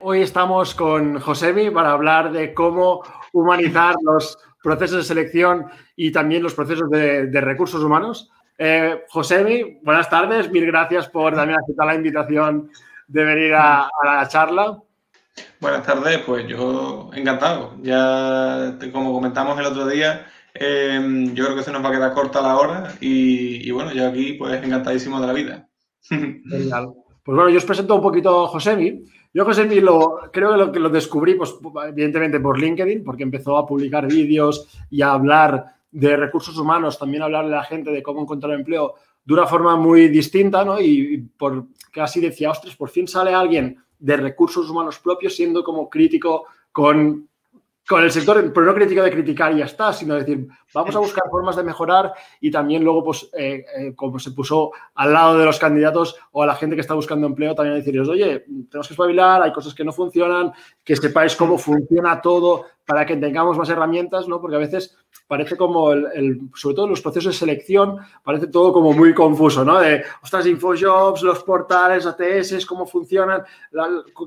Hoy estamos con Josemi para hablar de cómo humanizar los procesos de selección y también los procesos de, recursos humanos. Eh, Josemi, buenas tardes, mil gracias por también aceptar la invitación de venir a, la charla. Buenas tardes, pues yo encantado. Ya como comentamos el otro día, em, yo creo que se nos va a quedar corta la hora y, bueno, yo aquí pues encantadísimo de la vida. Genial. Pues bueno, yo os presento un poquito a Josemi. Yo, Josemi, lo, creo que lo, que lo descubrí, pues evidentemente por LinkedIn, porque empezó a publicar vídeos y a hablar de recursos humanos, también a hablarle a la gente de cómo encontrar empleo de una forma muy distinta, ¿no? Y, por casi decía, ostras, por fin sale alguien de recursos humanos propios siendo como crítico con con el sector, pero no crítica de criticar y ya está, sino decir, vamos a buscar formas de mejorar y también luego, pues, eh, eh, como se puso al lado de los candidatos o a la gente que está buscando empleo, también decirles, oye, tenemos que espabilar, hay cosas que no funcionan, que sepáis cómo funciona todo para que tengamos más herramientas, ¿no? Porque a veces parece como, el, sobre todo en los procesos de selección, parece todo como muy confuso, ¿no? De, ostras, Infojobs, los portales, ATS, cómo funcionan.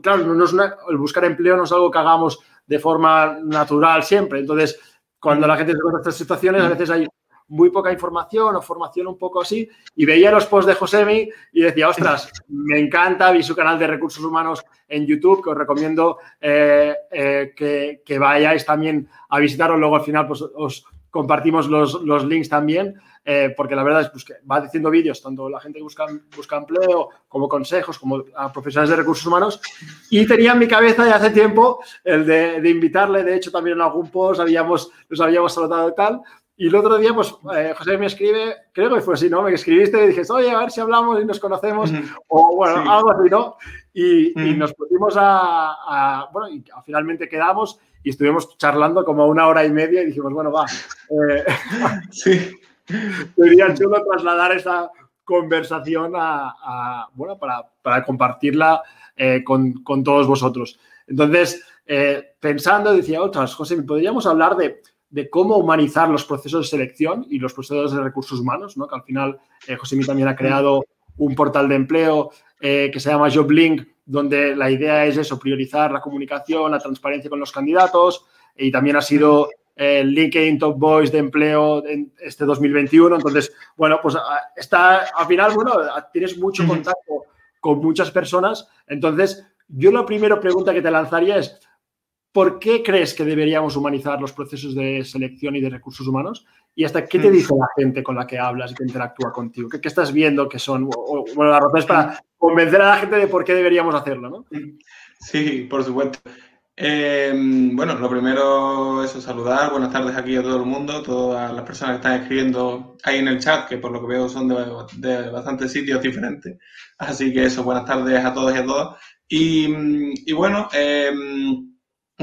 claro, no es el buscar empleo no es algo que hagamos de forma natural siempre. Entonces, cuando la gente se encuentra en estas situaciones, a veces hay muy poca información o formación un poco así. Y veía los posts de Josemi y decía, ostras, me encanta, vi su canal de recursos humanos en YouTube, que os recomiendo eh, eh, que, vayáis también a visitarlo. Luego al final pues, os compartimos los, los links también. Eh, porque la verdad es pues, que va diciendo vídeos, tanto la gente que busca, busca empleo, como consejos, como a profesionales de recursos humanos. Y tenía en mi cabeza ya hace tiempo el de, invitarle, de hecho también en algún post habíamos, nos habíamos saludado y tal. Y el otro día, pues, eh, José me escribe, creo que fue así, ¿no? Me escribiste y dije, oye, a ver si hablamos y nos conocemos, o bueno, algo así, ¿no? Y, nos pusimos a, bueno, y finalmente quedamos y estuvimos charlando como una hora y media y dijimos, bueno, va. Eh, sí. Sería chulo trasladar esa conversación a, bueno, para, compartirla eh, con, todos vosotros. Entonces, eh, pensando, decía, otras, José, ¿podríamos hablar de, cómo humanizar los procesos de selección y los procesos de recursos humanos? ¿no? Que al final, eh, José también ha creado un portal de empleo que se llama JobLink, donde la idea es eso, priorizar la comunicación, la transparencia con los candidatos y también ha sido el LinkedIn Top Voice de empleo en este 2021. Entonces, bueno, pues ah, está, al final, bueno, tienes mucho contacto con muchas personas. Entonces, yo la primera pregunta que te lanzaría es, ¿por qué crees que deberíamos humanizar los procesos de selección y de recursos humanos? ¿Y hasta qué te dice la gente con la que hablas y que interactúa contigo? ¿Qué, estás viendo que son? bueno, la razón es para convencer a la gente de por qué deberíamos hacerlo, ¿no? Sí, por supuesto. Em, bueno, lo primero es saludar, buenas tardes aquí a todo el mundo, todas las personas que están escribiendo ahí en el chat, que por lo que veo son de, bastantes sitios diferentes. Así que eso, buenas tardes a todos y a todas. Y, bueno, em,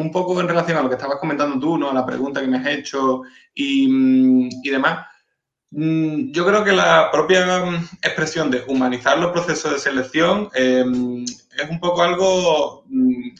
un poco en relación a lo que estabas comentando tú, ¿no? La pregunta que me has hecho y, y demás. Mm, yo creo que la propia expresión de humanizar los procesos de selección em, es un poco algo mm,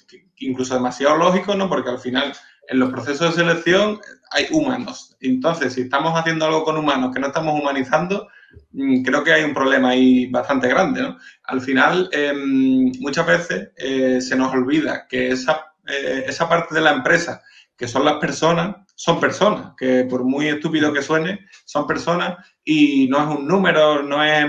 incluso demasiado lógico, ¿no? Porque al final en los procesos de selección hay humanos. Entonces, si estamos haciendo algo con humanos que no estamos humanizando, mm, creo que hay un problema ahí bastante grande. Al final, em, muchas veces eh, se nos olvida que esa, eh, esa parte de la empresa, que son las personas, son personas, que por muy estúpido que suene, son personas y no es un número, no es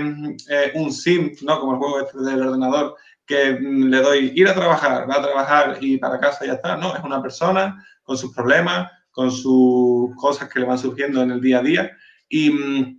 eh, un sim, ¿no? Como el juego este del ordenador, que le doy ir a trabajar, va a trabajar y para casa ya está. No, es una persona con sus problemas, con sus cosas que le van surgiendo en el día a día. Y,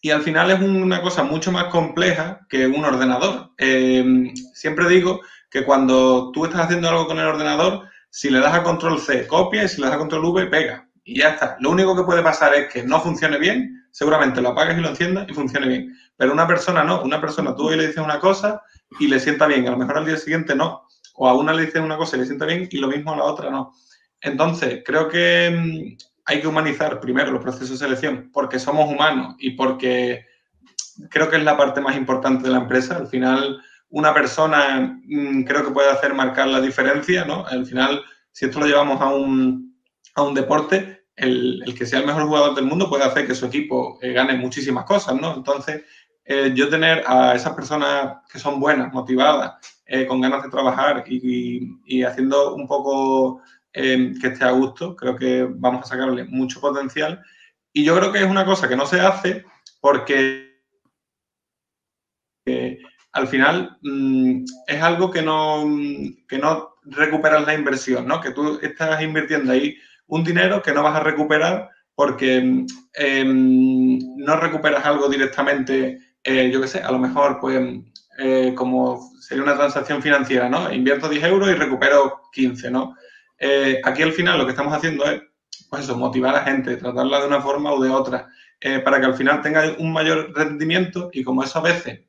y al final es una cosa mucho más compleja que un ordenador. Eh, siempre digo que cuando tú estás haciendo algo con el ordenador, si le das a control C, copia y si le das a control V, pega. Y ya está. Lo único que puede pasar es que no funcione bien, seguramente lo apagues y lo enciendas y funcione bien. Pero una persona no, una persona tú hoy le dices una cosa y le sienta bien, a lo mejor al día siguiente no. o a una le dices una cosa y le sienta bien y lo mismo a la otra no. Entonces, creo que mm, hay que humanizar primero los procesos de selección porque somos humanos y porque creo que es la parte más importante de la empresa. Al final, una persona mm, creo que puede hacer marcar la diferencia, ¿no? Al final, si esto lo llevamos a un, a un deporte, el, el, que sea el mejor jugador del mundo puede hacer que su equipo eh, gane muchísimas cosas, ¿no? Entonces, eh, yo tener a esas personas que son buenas, motivadas, eh, con ganas de trabajar y, y, haciendo un poco que esté a gusto, creo que vamos a sacarle mucho potencial. Y yo creo que es una cosa que no se hace porque al final mm, es algo que no, que no recuperas la inversión, ¿no? Que tú estás invirtiendo ahí un dinero que no vas a recuperar porque em, no recuperas algo directamente, eh, yo qué sé, a lo mejor pues eh, como sería una transacción financiera, ¿no? Invierto 10 euros y recupero 15, ¿no? Eh, aquí al final lo que estamos haciendo es, pues motivar a la gente, tratarla de una forma o de otra, para que al final tenga un mayor rendimiento y como eso a veces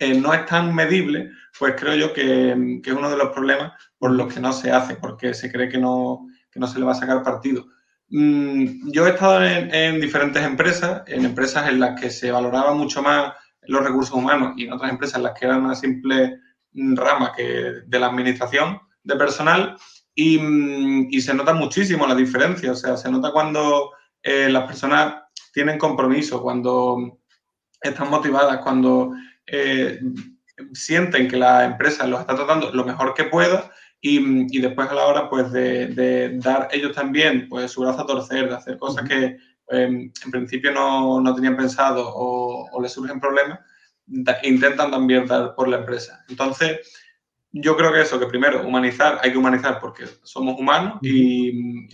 no es tan medible, pues creo yo que, que, es uno de los problemas por los que no se hace, porque se cree que no, que no se le va a sacar partido. Mm, yo he estado en, diferentes empresas, en empresas en las que se valoraba mucho más los recursos humanos y en otras empresas en las que era una simple rama que de la administración de personal y, mm, y se nota muchísimo la diferencia, o sea, se nota cuando eh, las personas tienen compromiso, cuando están motivadas, cuando eh, sienten que la empresa los está tratando lo mejor que pueda y, después a la hora pues de, dar ellos también pues su brazo a torcer, de hacer cosas que em, en principio no, no, tenían pensado o, o les surgen problemas, intentan también dar por la empresa. Entonces, yo creo que eso, que primero humanizar, hay que humanizar porque somos humanos y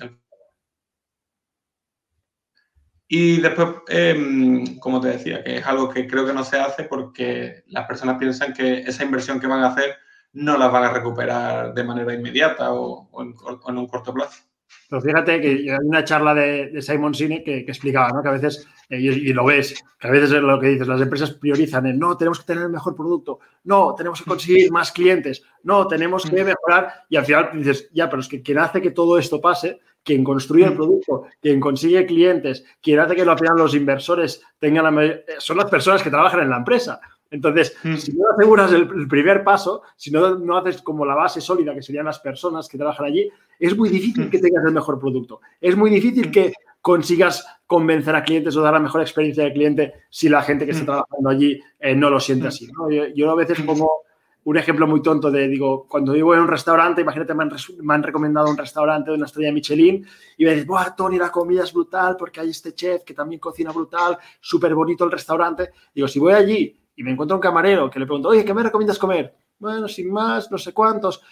y después, em, como te decía, que es algo que creo que no se hace porque las personas piensan que esa inversión que van a hacer no las van a recuperar de manera inmediata o, en, un corto plazo. Pero fíjate que hay una charla de, Simon Sinek que, explicaba, ¿no? Que a veces, eh, y, lo ves, que a veces es lo que dices, las empresas priorizan en no, tenemos que tener el mejor producto, no, tenemos que conseguir más clientes, no, tenemos que mejorar, y al final dices, ya, pero es que quien hace que todo esto pase quien construye el mm. producto, quien consigue clientes, quien hace que al final los inversores tengan la son las personas que trabajan en la empresa. Entonces, mm. si no aseguras el, primer paso, si no, no haces como la base sólida, que serían las personas que trabajan allí, es muy difícil mm. que tengas el mejor producto. Es muy difícil que consigas convencer a clientes o dar la mejor experiencia de cliente si la gente que está trabajando allí eh, no lo siente así. Yo, yo, a veces pongo un ejemplo muy tonto de, digo, cuando vivo en un restaurante, imagínate, me han, me han recomendado un restaurante de una estrella Michelin y me dices, ¡buah, Tony, la comida es brutal porque hay este chef que también cocina brutal, súper bonito el restaurante. Digo, si voy allí y me encuentro un camarero que le pregunto, oye, ¿qué me recomiendas comer? Bueno, sin más, no sé cuántos.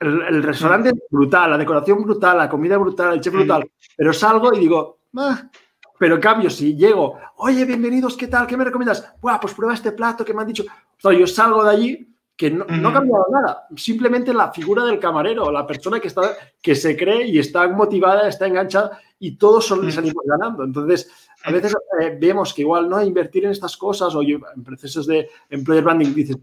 El, restaurante es brutal, la decoración brutal, la comida brutal, el chef brutal, pero salgo y digo, ah, pero en cambio, si llego, oye, bienvenidos, ¿qué tal? ¿Qué me recomiendas? Buah, pues prueba este plato que me han dicho. O yo salgo de allí que no, ha cambiado nada, simplemente la figura del camarero, la persona que, está, que se cree y está motivada, está enganchada y todos son, salimos ganando. Entonces, a veces eh, vemos que igual no invertir en estas cosas o en procesos de employer branding dices,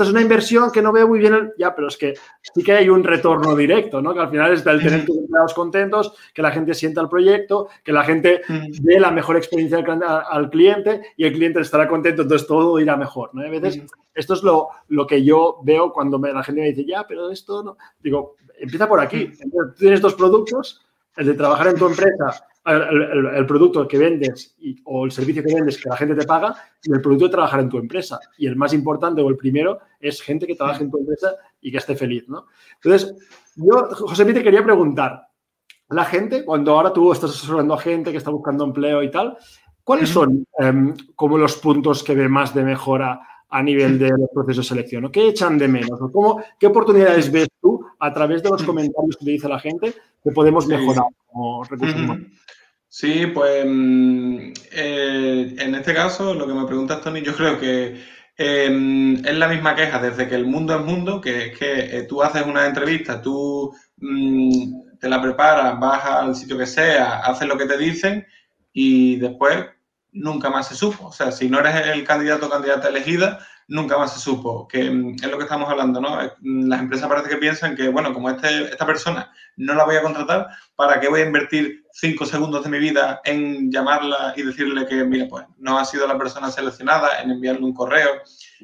esta es una inversión que no veo muy bien, ya, pero es que sí que hay un retorno directo, ¿no? Que al final es el tener tus empleados contentos, que la gente sienta el proyecto, que la gente dé la mejor experiencia al, cliente y el cliente estará contento, entonces todo irá mejor, ¿no? A veces esto es lo, lo que yo veo cuando la gente me dice, ya, pero esto no. Digo, empieza por aquí. tú tienes dos productos, el de trabajar en tu empresa el, producto que vendes o el servicio que vendes que la gente te paga y el producto de trabajar en tu empresa. Y el más importante o el primero es gente que trabaje en tu empresa y que esté feliz, ¿no? Entonces, yo, José, te quería preguntar, la gente, cuando ahora tú estás asesorando a gente que está buscando empleo y tal, ¿cuáles son em, como los puntos que ve más de mejora a nivel de los procesos de selección? ¿o ¿Qué echan de menos? ¿Cómo, ¿Qué oportunidades ves tú a través de los comentarios que te dice la gente que podemos mejorar como recursos humanos? Sí, pues mm, eh, en este caso, lo que me preguntas, Tony, yo creo que em, es la misma queja desde que el mundo es mundo, que es que eh, tú haces una entrevista, tú mm, te la preparas, vas al sitio que sea, haces lo que te dicen y después nunca más se supo. O sea, si no eres el candidato o candidata elegida, nunca más se supo, que mm, es lo que estamos hablando, ¿no? Mm, las empresas parece que piensan que, bueno, como este, esta persona no la voy a contratar, ¿para qué voy a invertir cinco segundos de mi vida en llamarla y decirle que, mira, pues no ha sido la persona seleccionada, en enviarle un correo,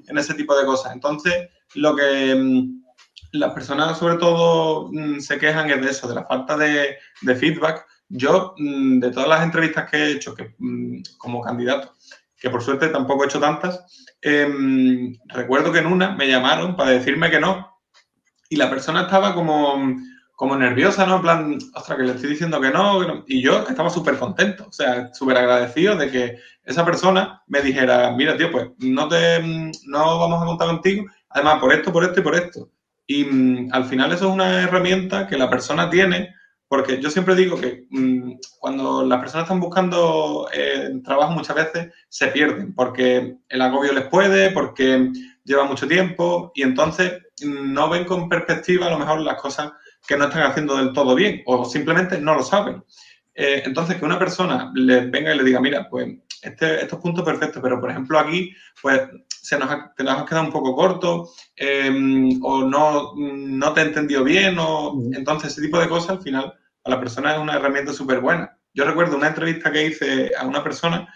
en ese tipo de cosas? Entonces, lo que mm, las personas sobre todo se quejan es de eso, de la falta de, de feedback. Yo, de todas las entrevistas que he hecho que, como candidato, que por suerte tampoco he hecho tantas, Em, recuerdo que en una me llamaron para decirme que no. Y la persona estaba como, como nerviosa, ¿no? En plan, ostras, que le estoy diciendo que no. Y yo estaba súper contento, o sea, súper agradecido de que esa persona me dijera, mira, tío, pues no, te, no vamos a contar contigo, además por esto, por esto y por esto. Y mm, al final eso es una herramienta que la persona tiene porque yo siempre digo que mm, cuando las personas están buscando eh, trabajo muchas veces se pierden porque el agobio les puede, porque lleva mucho tiempo y entonces mm, no ven con perspectiva a lo mejor las cosas que no están haciendo del todo bien o simplemente no lo saben. Eh, entonces, que una persona les venga y le diga, mira, pues este, estos puntos perfectos, pero por ejemplo aquí, pues se nos ha, te nos quedado un poco corto em, o no, no te he entendido bien o entonces ese tipo de cosas al final a la persona es una herramienta súper buena. Yo recuerdo una entrevista que hice a una persona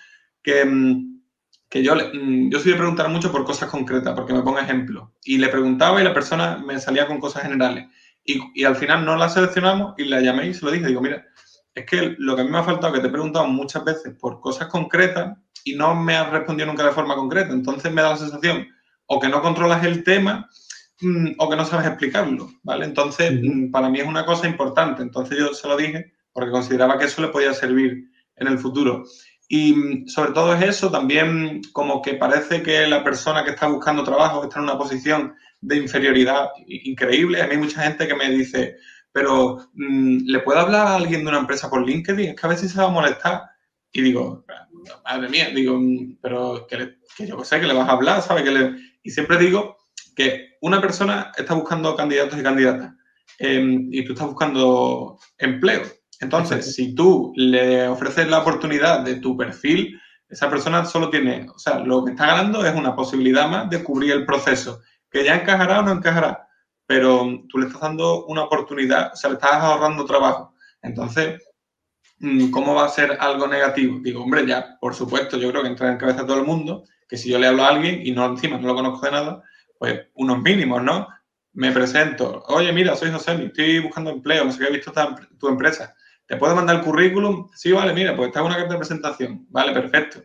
que, mm, que yo, mm, yo soy de preguntar mucho por cosas concretas, porque me ponga ejemplo. Y le preguntaba y la persona me salía con cosas generales. Y, y, al final no la seleccionamos y la llamé y se lo dije. Digo, mira, es que lo que a mí me ha faltado, que te he preguntado muchas veces por cosas concretas y no me has respondido nunca de forma concreta. Entonces me da la sensación o que no controlas el tema mm, o que no sabes explicarlo, ¿vale? Entonces, mm, para mí es una cosa importante. Entonces yo se lo dije porque consideraba que eso le podía servir en el futuro. Y mm, sobre todo es eso, también como que parece que la persona que está buscando trabajo está en una posición de inferioridad increíble. A mí hay mucha gente que me dice, pero ¿le puedo hablar a alguien de una empresa por LinkedIn? Es que a veces se va a molestar. Y digo, madre mía, digo, pero que, yo sé que le vas a hablar, ¿sabes? Que le... Y siempre digo que una persona está buscando candidatos y candidatas em, y tú estás buscando empleo. Entonces, si tú le ofreces la oportunidad de tu perfil, esa persona solo tiene, o sea, lo que está ganando es una posibilidad más de cubrir el proceso, que ya encajará o no encajará, pero tú le estás dando una oportunidad, o sea, le estás ahorrando trabajo. Entonces, Mm, ¿cómo va a ser algo negativo? Digo, hombre, ya, por supuesto, yo creo que entra en cabeza todo el mundo que si yo le hablo a alguien y no encima no lo conozco de nada, pues unos mínimos, ¿no? Me presento, oye, mira, soy José, estoy buscando empleo, no sé qué, he visto tu empresa. ¿Te puedo mandar el currículum? Sí, vale, mira, pues está una carta de presentación. Vale, perfecto.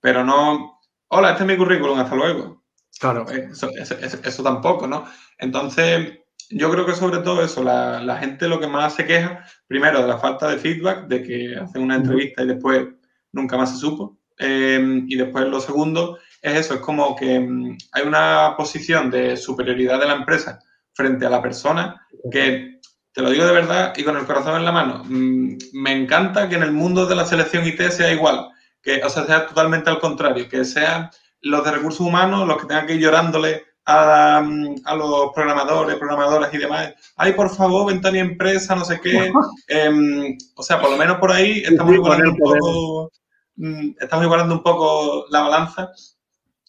Pero no, hola, este es mi currículum, hasta luego. Claro. Eso, eso tampoco, ¿no? Entonces, yo creo que sobre todo eso, la, gente lo que más se queja, primero de la falta de feedback, de que hacen una entrevista y después nunca más se supo. Em, y después lo segundo es eso, es como que mm, hay una posición de superioridad de la empresa frente a la persona que, te lo digo de verdad y con el corazón en la mano, mm, me encanta que en el mundo de la selección IT sea igual, que o sea, sea totalmente al contrario, que sean los de recursos humanos los que tengan que ir llorándole a, los programadores, programadoras y demás, ay, por favor, vente a mi empresa, no sé qué. Em, o sea, por lo menos por ahí estamos igualando un poco, mm, estamos igualando un poco la balanza.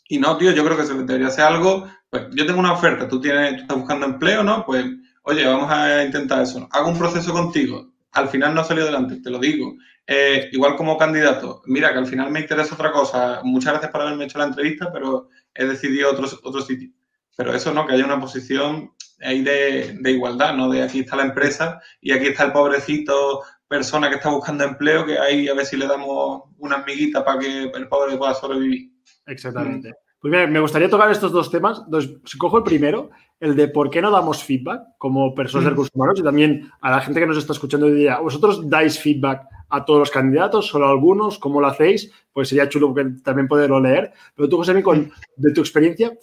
Y no, tío, yo creo que se debería ser algo, pues yo tengo una oferta, tú, tienes, tú estás buscando empleo, ¿no? Pues, oye, vamos a intentar eso. Hago un proceso contigo. Al final no ha salido adelante, te lo digo. Eh, igual como candidato, mira que al final me interesa otra cosa. Muchas gracias por haberme hecho la entrevista, pero he decidido otro, otro sitio. Pero eso no, que haya una posición ahí de, igualdad, ¿no? De aquí está la empresa y aquí está el pobrecito persona que está buscando empleo, que ahí a ver si le damos una amiguita para que el pobre pueda sobrevivir. Exactamente. Pues mira, me gustaría tocar estos dos temas. Entonces, si cojo el primero, el de por qué no damos feedback como personas de recursos humanos y también a la gente que nos está escuchando diría, ¿vosotros dais feedback a todos los candidatos, solo a algunos? ¿Cómo lo hacéis? Pues sería chulo también poderlo leer. Pero tú, José, con, de tu experiencia,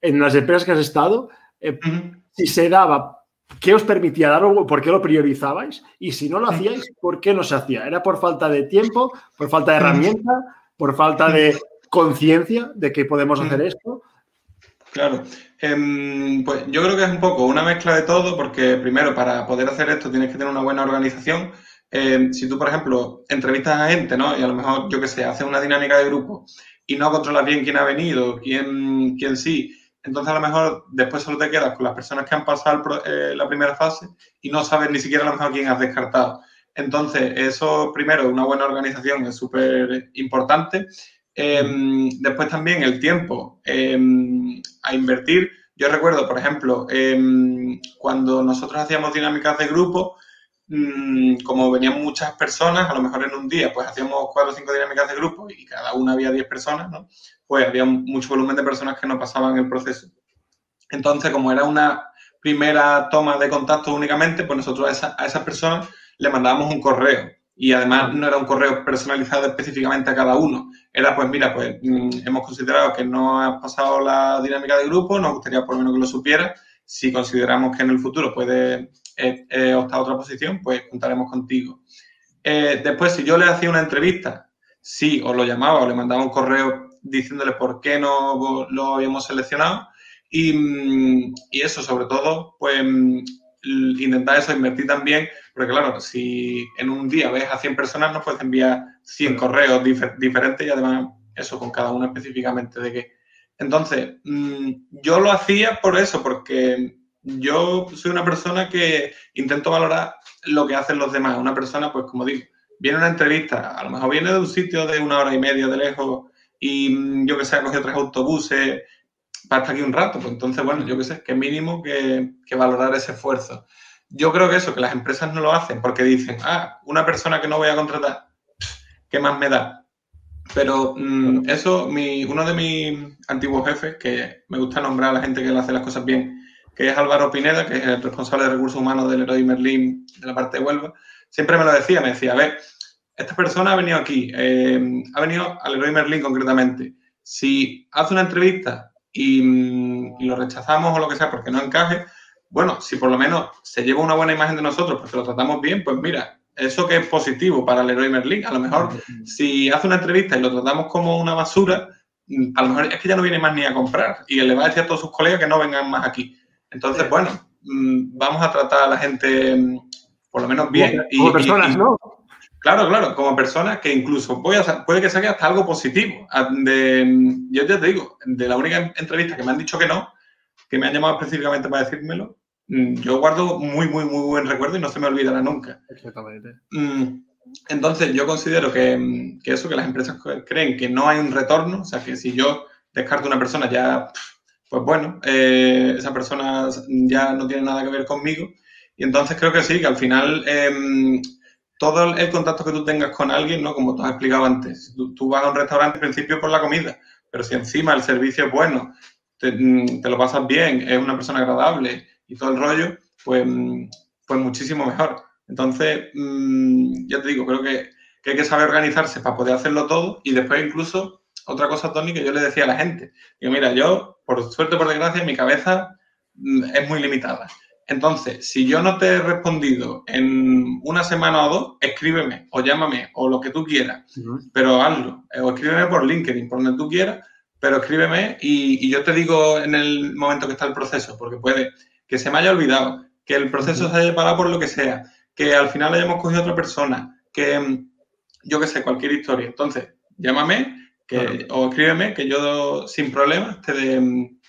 en las empresas que has estado, eh, si se daba, ¿qué os permitía dar ¿Por qué lo priorizabais? Y si no lo hacíais, ¿por qué no se hacía? ¿Era por falta de tiempo, por falta de herramienta, por falta de conciencia de que podemos hacer esto? Claro, em, pues yo creo que es un poco una mezcla de todo, porque primero para poder hacer esto tienes que tener una buena organización. Em, si tú, por ejemplo, entrevistas a gente, ¿no? Y a lo mejor, yo qué sé, haces una dinámica de grupo y no controlas bien quién ha venido, quién, quién sí, entonces a lo mejor después solo te quedas con las personas que han pasado eh, la primera fase y no sabes ni siquiera a lo mejor quién has descartado. Entonces, eso primero, una buena organización es súper importante. Em, después también el tiempo em, a invertir. Yo recuerdo, por ejemplo, em, cuando nosotros hacíamos dinámicas de grupo, mm, como venían muchas personas, a lo mejor en un día, pues hacíamos cuatro o cinco dinámicas de grupo y cada una había diez personas, ¿no? Pues había mucho volumen de personas que no pasaban el proceso. Entonces, como era una primera toma de contacto únicamente, pues nosotros a, a esas personas le mandábamos un correo. Y además no era un correo personalizado específicamente a cada uno. Era, pues mira, pues mm, hemos considerado que no has pasado la dinámica de grupo, nos gustaría por lo menos que lo supiera. Si consideramos que en el futuro puede eh, eh, optar a otra posición, pues contaremos contigo. Eh, después, si yo le hacía una entrevista, sí, o lo llamaba o le mandaba un correo diciéndole por qué no lo habíamos seleccionado. Y, mm, y eso, sobre todo, pues mm, intentar eso, invertir también, porque claro, si en un día ves a 100 personas, no puedes enviar 100 correos diferentes y además eso con cada uno específicamente de qué. Entonces, mm, yo lo hacía por eso, porque yo soy una persona que intento valorar lo que hacen los demás. Una persona, pues como digo, viene una entrevista, a lo mejor viene de un sitio de una hora y media de lejos y mm, yo que sé, coge tres autobuses para estar aquí un rato. Pues entonces, bueno, yo qué sé, que mínimo que, valorar ese esfuerzo. Yo creo que eso, que las empresas no lo hacen porque dicen, ah, una persona que no voy a contratar, ¿qué más me da? Pero mm, eso, mi, uno de mis antiguos jefes, que me gusta nombrar a la gente que le hace las cosas bien, que es Álvaro Pineda, que es el responsable de recursos humanos del Heroi Merlín de la parte de Huelva, siempre me lo decía, me decía, a ver, esta persona ha venido aquí, eh, ha venido al Heroi Merlín concretamente. Si hace una entrevista y, lo rechazamos o lo que sea porque no encaje, bueno, si por lo menos se lleva una buena imagen de nosotros porque lo tratamos bien, pues mira, eso que es positivo para el héroe Merlin. A lo mejor si hace una entrevista y lo tratamos como una basura, a lo mejor es que ya no viene más ni a comprar y le va a decir a todos sus colegas que no vengan más aquí. Entonces, bueno, mm, vamos a tratar a la gente mm, por lo menos bien. Como, personas, ¿no? Claro, claro, como persona que incluso puede, puede que saque hasta algo positivo. Ah, yo ya te digo, de la única entrevista que me han dicho que no, que me han llamado específicamente para decírmelo, mm, yo guardo muy, muy, muy buen recuerdo y no se me olvidará nunca. Exactamente. Mm, entonces, yo considero que, eso, que las empresas creen que no hay un retorno, o sea, que si yo descarto una persona ya, pues bueno, eh, esa persona ya no tiene nada que ver conmigo. Y entonces creo que sí, que al final em, todo el contacto que tú tengas con alguien, ¿no? Como tú has explicado antes, tú, vas a un restaurante en principio por la comida, pero si encima el servicio es bueno, te, mm, lo pasas bien, es una persona agradable y todo el rollo, pues, mm, pues muchísimo mejor. Entonces, mm, ya te digo, creo que, hay que saber organizarse para poder hacerlo todo y después incluso, otra cosa, Tony, que yo le decía a la gente, que mira, yo, por suerte o por desgracia, mi cabeza es muy limitada. Entonces, si yo no te he respondido en una semana o dos, escríbeme o llámame o lo que tú quieras, pero hazlo. Eh, o escríbeme por LinkedIn, por donde tú quieras, pero escríbeme y, yo te digo en el momento que está el proceso, porque puede que se me haya olvidado, que el proceso se haya parado por lo que sea, que al final hayamos cogido a otra persona, que yo qué sé, cualquier historia. Entonces, llámame que, o escríbeme que yo sin problemas te,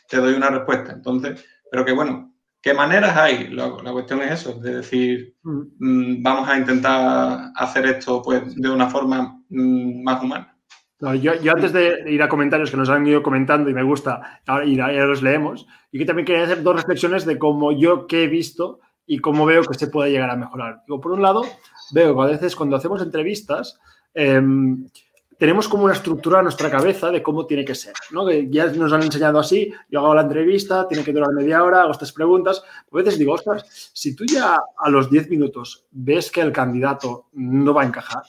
te doy una respuesta. Entonces, pero que bueno, ¿Qué maneras hay? La, cuestión es eso, de decir, mm. Vamos a intentar hacer esto pues, de una forma mm, más humana. yo, antes de ir a comentarios que nos han ido comentando y me gusta, ahora los leemos, y que también quería hacer dos reflexiones de cómo yo que he visto y cómo veo que se puede llegar a mejorar. Digo, por un lado, veo que a veces cuando hacemos entrevistas, em, tenemos como una estructura en nuestra cabeza de cómo tiene que ser, ¿no? Que ya nos han enseñado así, yo hago la entrevista, tiene que durar media hora, hago estas preguntas. A veces digo, ostras, si tú ya a los 10 minutos ves que el candidato no va a encajar,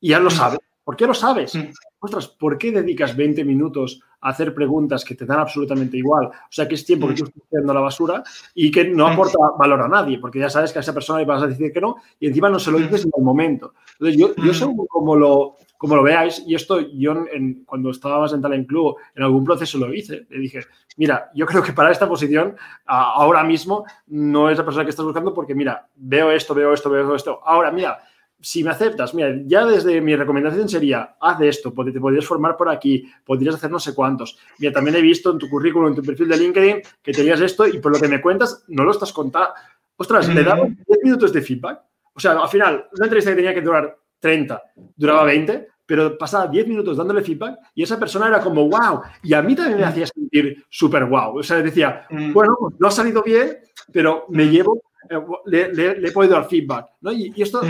y ya lo mm. sabes, ¿por qué lo sabes? Mm. Ostras, ¿por qué dedicas 20 minutos a hacer preguntas que te dan absolutamente igual? O sea, que es tiempo que mm. tú estás haciendo la basura y que no aporta valor a nadie, porque ya sabes que a esa persona le vas a decir que no y encima no se lo dices en el momento. Entonces, yo, yo según como lo, como lo veáis, y esto yo en, cuando estábamos en Talent Club, en algún proceso lo hice, le dije, mira, yo creo que para esta posición ahora mismo no es la persona que estás buscando porque, mira, veo esto, veo esto, veo esto. Ahora, mira, si me aceptas, mira, ya desde mi recomendación sería, haz esto, te podrías formar por aquí, podrías hacer no sé cuántos. Mira, también he visto en tu currículum, en tu perfil de LinkedIn, que tenías esto y por lo que me cuentas, no lo estás contando. Ostras, le daba 10 minutos de feedback. O sea, al final, una entrevista que tenía que durar 30, duraba 20, pero pasaba 10 minutos dándole feedback y esa persona era como, wow. Y a mí también me hacía sentir súper wow. O sea, decía, bueno, no ha salido bien, pero me llevo, eh, le, he podido dar feedback. ¿no? Y, esto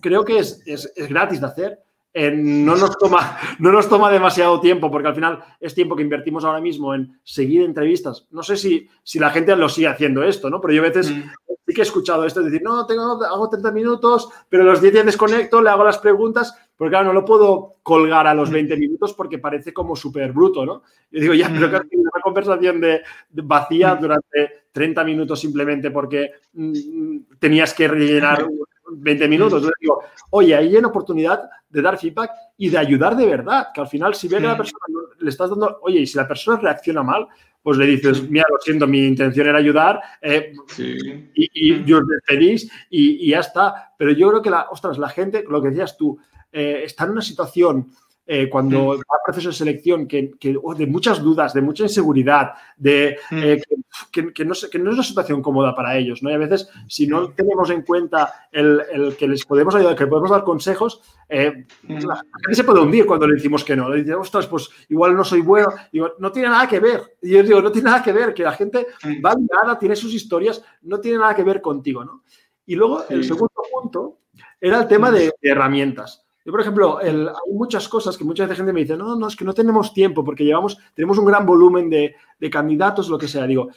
creo que es, es, es, gratis de hacer. Eh, no, nos toma, no nos toma demasiado tiempo, porque al final es tiempo que invertimos ahora mismo en seguir entrevistas. No sé si, si la gente lo sigue haciendo esto, ¿no? Pero yo a veces sí que he escuchado esto, es decir, no, tengo, hago 30 minutos, pero los 10 días desconecto, le hago las preguntas, porque claro, no lo puedo colgar a los 20 minutos porque parece como súper bruto, ¿no? Yo digo, ya, pero que una conversación de, vacía durante 30 minutos simplemente porque mm, tenías que rellenar 20 minutos. Entonces digo, oye, ahí hay una oportunidad de dar feedback y de ayudar de verdad, que al final si ve que la persona le estás dando, oye, y si la persona reacciona mal, pues le dices, mira, lo siento, mi intención era ayudar eh, y, y os despedís y, ya está. Pero yo creo que, la, ostras, la gente, lo que decías tú, eh, está en una situación eh, cuando va a proceso de selección que, oh, de muchas dudas, de mucha inseguridad, de eh, que, no, es una situación cómoda para ellos. ¿no? Y a veces, si no tenemos en cuenta el, que les podemos ayudar, que podemos dar consejos, eh, la gente se puede hundir cuando le decimos que no. Le dice, ostras, pues igual no soy bueno. Digo, no tiene nada que ver. Y yo digo, no tiene nada que ver, que la gente va ligada, tiene sus historias, no tiene nada que ver contigo. ¿no? Y luego, el segundo punto era el tema de herramientas. Yo, por ejemplo, hay muchas cosas que mucha veces gente me dice, no, no, es que no tenemos tiempo porque llevamos, tenemos un gran volumen de, candidatos, lo que sea. Digo,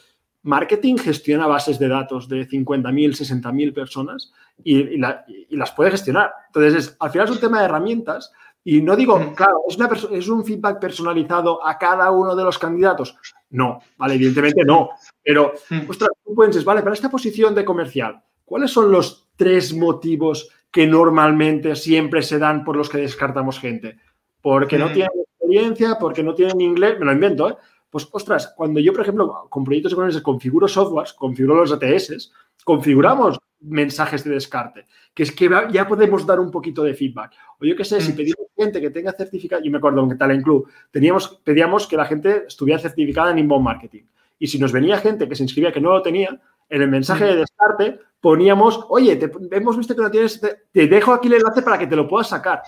marketing gestiona bases de datos de 50.000, 60.000 personas y, las puede gestionar. Entonces, al final es un tema de herramientas y no digo, mm. claro, ¿es, una ¿es un feedback personalizado a cada uno de los candidatos? No, vale, evidentemente no. Pero, mm. ostras, tú puedes, vale, para esta posición de comercial, ¿cuáles son los tres motivos que normalmente siempre se dan por los que descartamos gente. Porque no mm. tienen experiencia, porque no tienen inglés, me lo invento, ¿eh? Pues, ostras, cuando yo, por ejemplo, con proyectos económicos configuro softwares, configuro los ATS, configuramos mensajes de descarte, que es que ya podemos dar un poquito de feedback. O yo qué sé, si mm. pedimos gente que tenga certificado, yo me acuerdo en Talent Club, teníamos, pedíamos que la gente estuviera certificada en inbound marketing. Y si nos venía gente que se inscribía que no lo tenía, en el mensaje de descarte poníamos, oye, te, hemos visto que no tienes, te, dejo aquí el enlace para que te lo puedas sacar.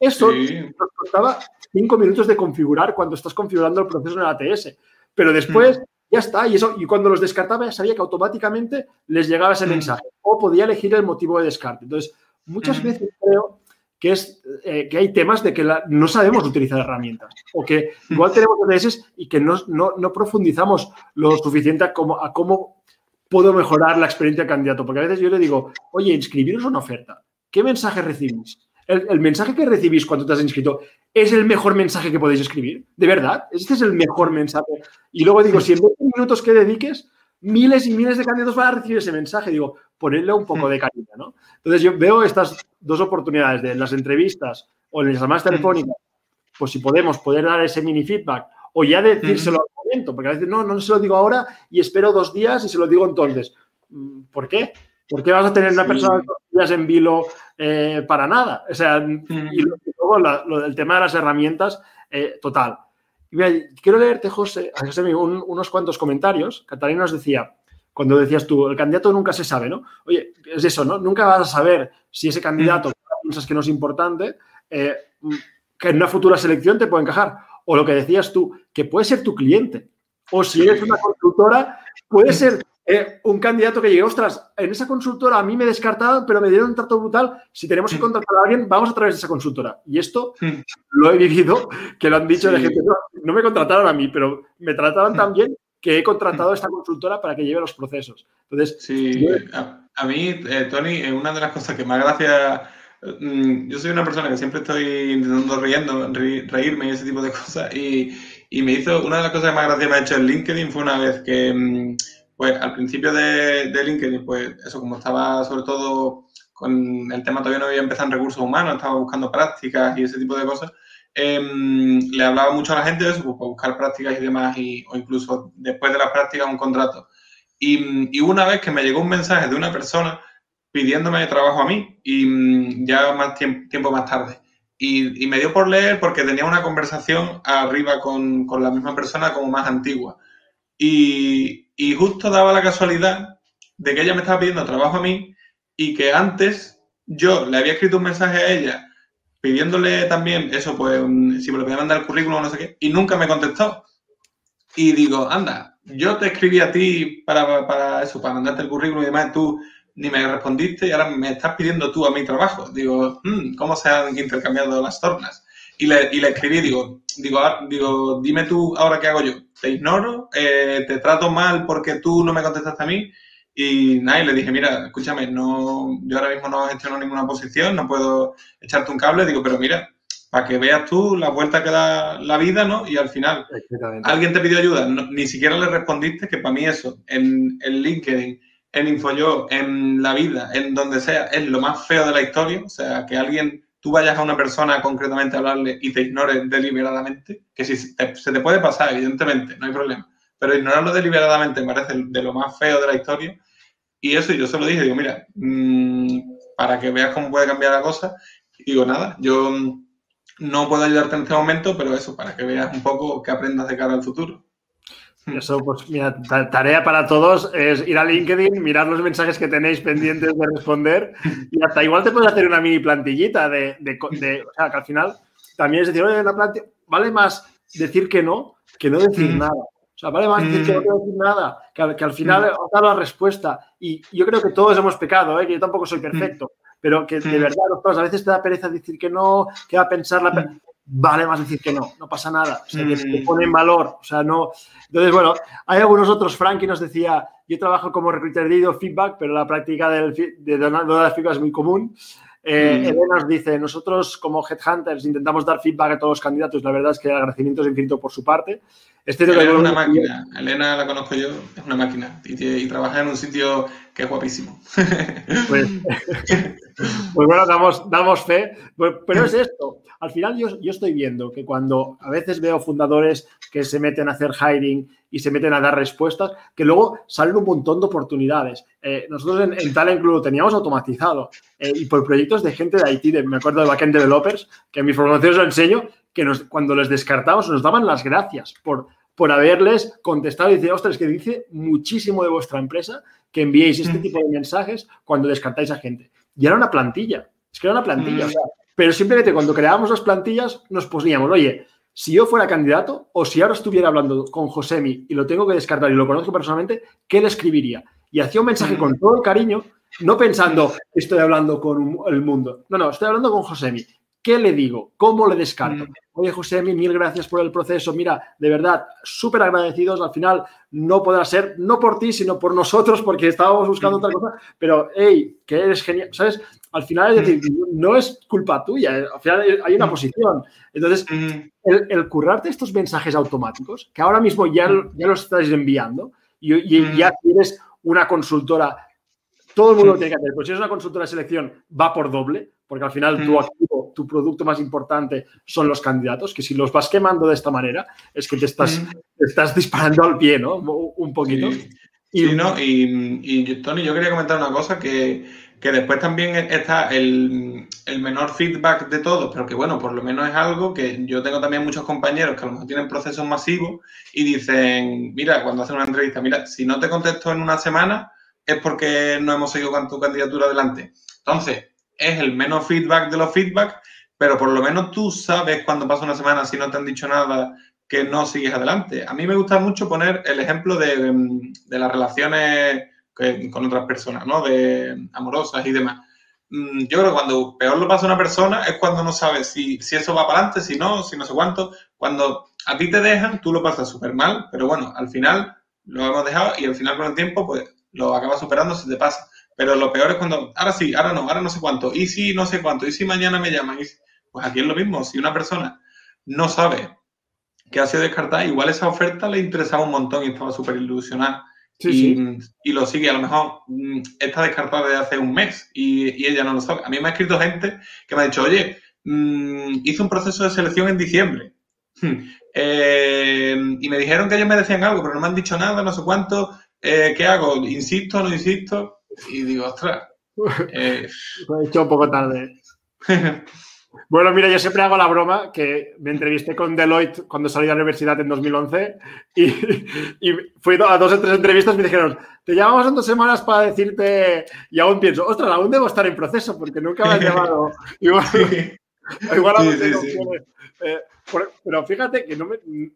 Eso nos costaba cinco minutos de configurar cuando estás configurando el proceso en el ATS. Pero después mm. ya está. Y, eso, y cuando los descartaba ya sabía que automáticamente les llegaba ese mm. mensaje. O podía elegir el motivo de descarte. Entonces, muchas mm. veces creo que, es, eh, que hay temas de que no sabemos utilizar herramientas. O que igual tenemos ATS y que no, no, profundizamos lo suficiente a cómo, a cómo puedo mejorar la experiencia del candidato. Porque a veces yo le digo, oye, inscribiros una oferta. ¿Qué mensaje recibís? El, mensaje que recibís cuando te has inscrito es el mejor mensaje que podéis escribir. ¿De verdad? Este es el mejor mensaje. Y luego digo, si en 20 minutos que dediques, miles y miles de candidatos van a recibir ese mensaje. Digo, ponerle un poco de cariño, ¿no? Entonces yo veo estas dos oportunidades de las entrevistas o en las llamadas telefónicas, pues si podemos poder dar ese mini feedback o ya decírselo momento, porque a veces no, no se lo digo ahora y espero dos días y se lo digo entonces. Mm, ¿Por qué? ¿Por qué vas a tener una persona dos días en vilo eh, para nada? O sea, y luego lo, del tema de las herramientas, eh, total. quiero leerte, José, José unos cuantos comentarios. Catalina nos decía, cuando decías tú, el candidato nunca se sabe, ¿no? Oye, es eso, ¿no? Nunca vas a saber si ese candidato piensas que no es importante, eh, que en una futura selección te puede encajar. O lo que decías tú, que puede ser tu cliente. O si eres una consultora, puede ser eh, un candidato que llegue, ostras, en esa consultora a mí me descartaron, pero me dieron un trato brutal. Si tenemos que contratar a alguien, vamos a través de esa consultora. Y esto lo he vivido, que lo han dicho de gente, no, me contrataron a mí, pero me trataron tan bien que he contratado a esta consultora para que lleve los procesos. Entonces, sí, a, mí, eh, Tony, eh, una de las cosas que más gracia yo soy una persona que siempre estoy intentando riendo, reírme y ese tipo de cosas. Y, y, me hizo, una de las cosas que más gracia me ha hecho en LinkedIn fue una vez que, mm, pues al principio de, de LinkedIn, pues eso, como estaba sobre todo con el tema todavía no había empezado en recursos humanos, estaba buscando prácticas y ese tipo de cosas, em, le hablaba mucho a la gente de eso, pues, buscar prácticas y demás, y, o incluso después de las prácticas un contrato. Y, y, una vez que me llegó un mensaje de una persona pidiéndome trabajo a mí y mm, ya más tiempo, más tarde. Y, me dio por leer porque tenía una conversación arriba con, la misma persona como más antigua. Y, y, justo daba la casualidad de que ella me estaba pidiendo trabajo a mí y que antes yo le había escrito un mensaje a ella pidiéndole también eso, pues si me lo podía mandar el currículum o no sé qué, y nunca me contestó. Y digo, anda, yo te escribí a ti para, para eso, para mandarte el currículum y demás, tú ni me respondiste y ahora me estás pidiendo tú a mi trabajo. Digo, hmm, ¿cómo se han intercambiado las tornas? Y le, y le escribí, digo, digo, ah, digo, dime tú ahora qué hago yo. ¿Te ignoro? Eh, ¿Te trato mal porque tú no me contestaste a mí? Y nada, y le dije, mira, escúchame, no, yo ahora mismo no gestiono ninguna posición, no puedo echarte un cable. Digo, pero mira, para que veas tú la vuelta que da la vida, ¿no? Y al final, alguien te pidió ayuda, ni siquiera le respondiste, que para mí eso, en, en LinkedIn, en InfoYo, en la vida, en donde sea, es lo más feo de la historia. O sea, que alguien, tú vayas a una persona concretamente a hablarle y te ignores deliberadamente, que si se te puede pasar, evidentemente, no hay problema. Pero ignorarlo deliberadamente me parece de lo más feo de la historia. Y eso yo se lo dije, digo, mira, mm, para que veas cómo puede cambiar la cosa, digo, nada, yo no puedo ayudarte en este momento, pero eso, para que veas un poco que aprendas de cara al futuro. Eso, pues mira, tarea para todos es ir a LinkedIn, mirar los mensajes que tenéis pendientes de responder y hasta igual te puedes hacer una mini plantillita de, o sea, que al final también es decir, oye, plantilla, vale más decir que no que no decir mm. nada. O sea, vale más decir que no quiero decir nada, que, al, final mm. os da la respuesta. Y yo creo que todos hemos pecado, ¿eh? que yo tampoco soy perfecto, pero que de verdad a veces te da pereza decir que no, que va a pensar la vale más decir que no, no pasa nada, o sea, que te mm. pone en valor, o sea, no. Entonces, bueno, hay algunos otros, Frankie nos decía, yo trabajo como recruiter de feedback, pero la práctica del, de dar feedback es muy común. Eh, mm. Elena nos dice, nosotros como headhunters intentamos dar feedback a todos los candidatos, la verdad es que el agradecimiento es infinito por su parte. Este Elena es una máquina, Elena la conozco yo, es una máquina y, trabaja en un sitio que es guapísimo. Pues, pues bueno, damos, damos fe, pues, pero es esto, al final yo, yo, estoy viendo que cuando a veces veo fundadores que se meten a hacer hiring y se meten a dar respuestas, que luego salen un montón de oportunidades. Eh, nosotros en, en, Talent lo teníamos automatizado eh, y por proyectos de gente de IT, me acuerdo de backend developers, que en mi formación os enseño, que nos, cuando les descartamos nos daban las gracias por, por haberles contestado y decir, ostras, que dice muchísimo de vuestra empresa que enviéis este tipo de mensajes cuando descartáis a gente. Y era una plantilla, es que era una plantilla. Mm. O sea, pero simplemente cuando creábamos las plantillas nos poníamos, oye, si yo fuera candidato o si ahora estuviera hablando con Josemi y lo tengo que descartar y lo conozco personalmente, ¿qué le escribiría? Y hacía un mensaje con todo el cariño, no pensando, estoy hablando con el mundo. No, no, estoy hablando con Josemi. ¿Qué le digo? ¿Cómo le descarto? Oye, Josemi, mil gracias por el proceso. Mira, de verdad, súper agradecidos. Al final no podrá ser, no por ti, sino por nosotros, porque estábamos buscando otra cosa. Pero, hey, que eres genial. ¿Sabes? al final es decir, no es culpa tuya, eh, al final hay una posición. Entonces, el, currarte estos mensajes automáticos, que ahora mismo ya, ya los estás enviando y, ya tienes una consultora, todo el mundo lo tiene que hacer, pues si es una consultora de selección, va por doble, porque al final tu activo, tu producto más importante son los candidatos, que si los vas quemando de esta manera, es que te estás, estás disparando al pie, ¿no? Un poquito. Y, no, y, y Tony, yo quería comentar una cosa que que después también está el, menor feedback de todos, pero que bueno, por lo menos es algo que yo tengo también muchos compañeros que a lo mejor tienen procesos masivos y dicen, mira, cuando hacen una entrevista, mira, si no te contesto en una semana es porque no hemos seguido con tu candidatura adelante. Entonces, es el menos feedback de los feedback, pero por lo menos tú sabes cuando pasa una semana, si no te han dicho nada, que no sigues adelante. A mí me gusta mucho poner el ejemplo de, de las relaciones con otras personas, ¿no? De amorosas y demás. Mm, yo creo que cuando peor lo pasa una persona es cuando no sabes si, si eso va para adelante, si no, si no sé cuánto. Cuando a ti te dejan, tú lo pasas súper mal, pero bueno, al final lo hemos dejado y al final con el tiempo, pues lo acabas superando si te pasa. Pero lo peor es cuando, ahora sí, ahora no, ahora no sé cuánto, y si no sé cuánto, y si mañana me llaman, pues aquí es lo mismo. Si una persona no sabe que ha sido descartada, igual esa oferta le interesaba un montón y estaba súper ilusionada y, lo sigue. A lo mejor mm, está descartada desde hace un mes y, ella no lo sabe. A mí me ha escrito gente que me ha dicho, oye, mm, hice un proceso de selección en diciembre. Eh, y me dijeron que ellos me decían algo, pero no me han dicho nada, no sé cuánto. Eh, ¿Qué hago? ¿Insisto no insisto? Y digo, ostras, Eh... he hecho un poco tarde. Bueno, mira, yo siempre hago la broma que me entrevisté con Deloitte cuando salí de la universidad en 2011 y, y fui a dos o tres entrevistas y me dijeron, te llamamos en dos semanas para decirte, y aún pienso, ostras, aún debo estar en proceso porque nunca me has llamado. Igual, igual eh, pero fíjate que no,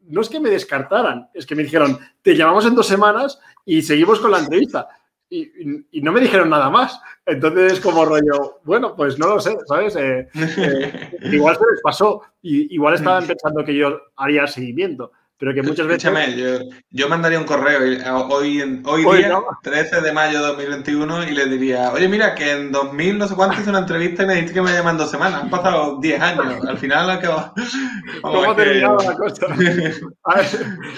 no es que me descartaran, es que me dijeron, te llamamos en dos semanas y seguimos con la entrevista y, no me dijeron nada más. Entonces es como rollo, bueno, pues no lo sé, ¿sabes? Eh, eh, igual se les pasó. Y, igual estaban mm. pensando que yo haría seguimiento pero que muchas veces... Yo, yo, mandaría un correo hoy, hoy, día, 13 de mayo de 2021, y le diría, oye, mira, que en 2000 no sé cuánto hice una entrevista y me dijiste que me llaman dos semanas. Han pasado 10 años. Al final acaba... ¿Cómo ha terminado la cosa?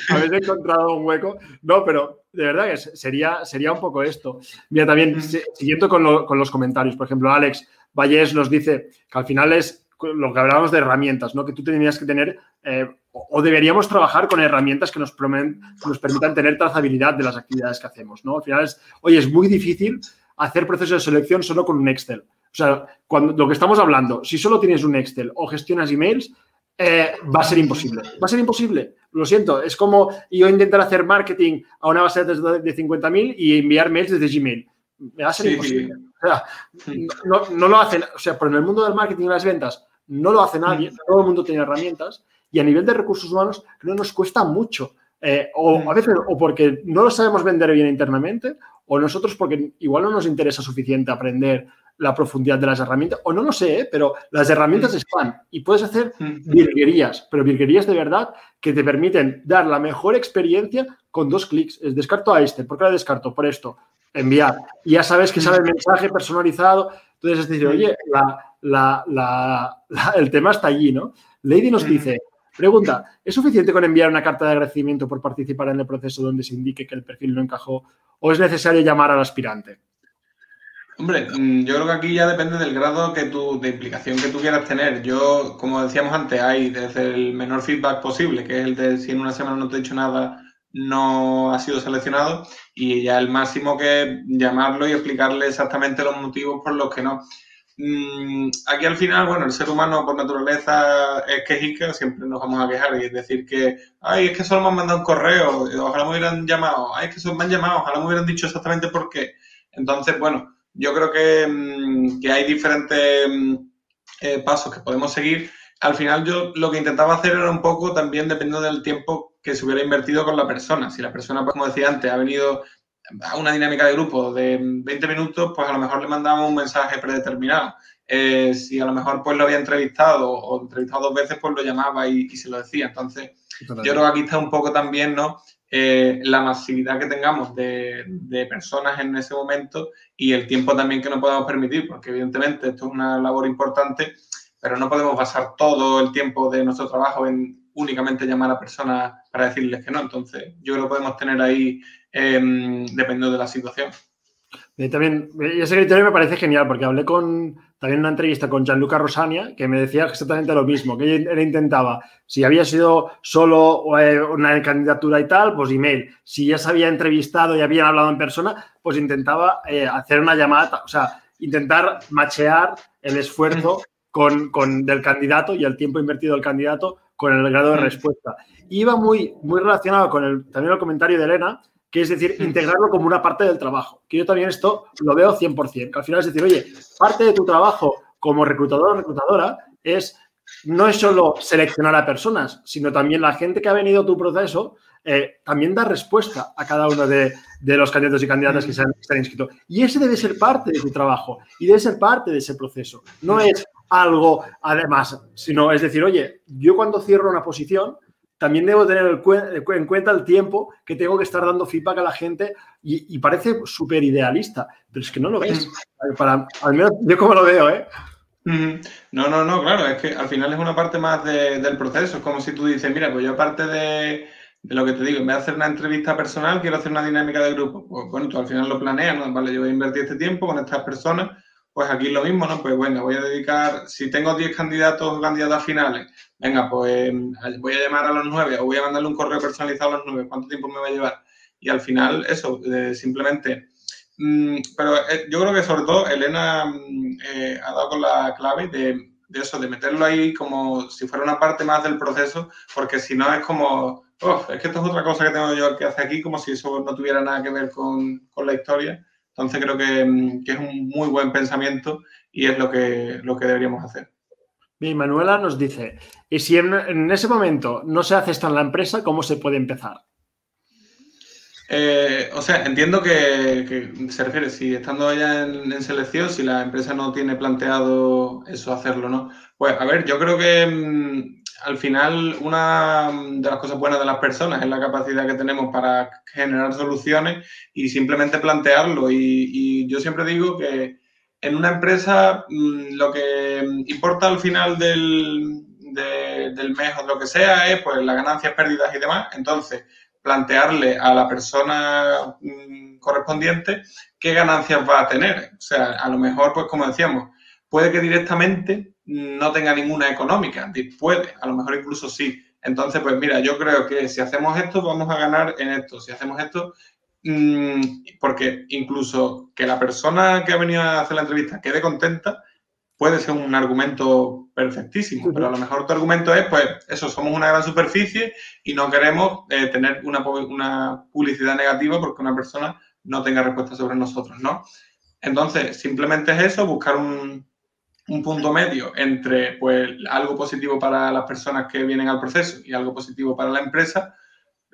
Habéis encontrado un hueco. No, pero de verdad que sería, sería un poco esto. Mira, también, siguiendo con, con los comentarios, por ejemplo, Alex Vallés nos dice que al final es lo que hablábamos de herramientas, ¿no? Que tú tenías que tener eh, o deberíamos trabajar con herramientas que nos, nos, permitan tener trazabilidad de las actividades que hacemos, ¿no? Al final es, oye, es muy difícil hacer procesos de selección solo con un Excel. O sea, cuando lo que estamos hablando, si solo tienes un Excel o gestionas emails, eh, va a ser imposible. Va a ser imposible. Lo siento. Es como yo intentar hacer marketing a una base de datos de 50.000 y enviar mails desde Gmail. Me va a ser imposible. O sea, no, no, lo hacen. O sea, pero en el mundo del marketing y las ventas no lo hace nadie. Todo el mundo tiene herramientas y a nivel de recursos humanos no nos cuesta mucho. Eh, o a veces o porque no lo sabemos vender bien internamente o nosotros porque igual no nos interesa suficiente aprender la profundidad de las herramientas, o no lo sé, ¿eh? pero las herramientas están y puedes hacer virguerías, pero virguerías de verdad que te permiten dar la mejor experiencia con dos clics. Es descarto a este, ¿por qué la descarto? Por esto, enviar. Y ya sabes que sale el mensaje personalizado. Entonces es decir, oye, el tema está allí, ¿no? Lady nos dice, Pregunta, ¿es suficiente con enviar una carta de agradecimiento por participar en el proceso donde se indique que el perfil no encajó o es necesario llamar al aspirante? Hombre, mm, yo creo que aquí ya depende del grado que tú, de implicación que tú quieras tener. Yo, como decíamos antes, hay desde el menor feedback posible, que es el de si en una semana no te he dicho nada, no ha sido seleccionado, y ya el máximo que llamarlo y explicarle exactamente los motivos por los que no. Mm, aquí al final, bueno, el ser humano por naturaleza es quejica, siempre nos vamos a quejar y es decir que, ay, es que solo me han mandado un correo, ojalá me hubieran llamado, ay, es que solo me han llamado, ojalá me hubieran dicho exactamente por qué. Entonces, bueno, yo creo que, mm, hay diferentes mm, eh, pasos que podemos seguir. Al final yo lo que intentaba hacer era un poco también dependiendo del tiempo que se hubiera invertido con la persona. Si la persona, pues, como decía antes, ha venido a una dinámica de grupo de 20 minutos, pues a lo mejor le mandamos un mensaje predeterminado. Eh, si a lo mejor pues lo había entrevistado o entrevistado dos veces, pues lo llamaba y, se lo decía. Entonces, yo creo que aquí está un poco también, ¿no? Eh, la masividad que tengamos de, de, personas en ese momento y el tiempo también que nos podamos permitir, porque evidentemente esto es una labor importante, pero no podemos basar todo el tiempo de nuestro trabajo en únicamente llamar a personas para decirles que no. Entonces, yo creo que podemos tener ahí Em, dependiendo de la situación. Y también, ese criterio me parece genial porque hablé con también una entrevista con Gianluca Rosania que me decía exactamente lo mismo, que él intentaba, si había sido solo eh, una candidatura y tal, pues email. Si ya se había entrevistado y habían hablado en persona, pues intentaba eh, hacer una llamada, o sea, intentar machear el esfuerzo con, con, del candidato y el tiempo invertido del candidato con el grado de respuesta. Iba muy, muy relacionado con el, también el comentario de Elena, que es decir, integrarlo como una parte del trabajo. Que yo también esto lo veo 100%, que al final es decir, oye, parte de tu trabajo como reclutador o reclutadora es no es solo seleccionar a personas, sino también la gente que ha venido a tu proceso, eh, también da respuesta a cada uno de, los candidatos y candidatas que se han, que inscrito. Y ese debe ser parte de tu trabajo y debe ser parte de ese proceso. No es algo además, sino es decir, oye, yo cuando cierro una posición, también debo tener en cuenta el tiempo que tengo que estar dando feedback a la gente y, parece súper idealista, pero es que no lo ves. Para, al menos yo como lo veo, ¿eh? No, no, no, claro, es que al final es una parte más del proceso. Es como si tú dices, mira, pues yo aparte de, lo que te digo, en vez de hacer una entrevista personal, quiero hacer una dinámica de grupo. Pues bueno, tú al final lo planeas, ¿no? Vale, yo voy a invertir este tiempo con estas personas pues aquí lo mismo, ¿no? Pues bueno, voy a dedicar, si tengo 10 candidatos o candidatas finales, venga, pues voy a llamar a los 9 o voy a mandarle un correo personalizado a los 9, ¿cuánto tiempo me va a llevar? Y al final, eso, eh, simplemente Mm, pero eh, yo creo que sobre todo Elena mm, eh, ha dado con la clave de, de, eso, de meterlo ahí como si fuera una parte más del proceso, porque si no es como, oh, es que esto es otra cosa que tengo yo que hacer aquí, como si eso no tuviera nada que ver con, con la historia. Entonces creo que, mm, que, es un muy buen pensamiento y es lo que, lo que deberíamos hacer. Bien, Manuela nos dice, y si en, en ese momento no se hace esto en la empresa, ¿cómo se puede empezar? Eh, o sea, entiendo que, se refiere, si estando ya en, selección, si la empresa no tiene planteado eso, hacerlo, ¿no? Pues a ver, yo creo que mm, al final una de las cosas buenas de las personas es la capacidad que tenemos para generar soluciones y simplemente plantearlo. Y, yo siempre digo que en una empresa mm, lo que importa al final del, del mes o lo que sea es pues las ganancias, pérdidas y demás. Entonces, plantearle a la persona mm, correspondiente qué ganancias va a tener. O sea, a lo mejor, pues como decíamos, puede que directamente no tenga ninguna económica, puede, a lo mejor incluso sí. Entonces, pues mira, yo creo que si hacemos esto, vamos a ganar en esto. Si hacemos esto, mm, porque incluso que la persona que ha venido a hacer la entrevista quede contenta, puede ser un argumento perfectísimo, pero a lo mejor tu argumento es, pues, eso, somos una gran superficie y no queremos eh, tener una, una, publicidad negativa porque una persona no tenga respuesta sobre nosotros, ¿no? Entonces, simplemente es eso, buscar un, un punto medio entre, pues, algo positivo para las personas que vienen al proceso y algo positivo para la empresa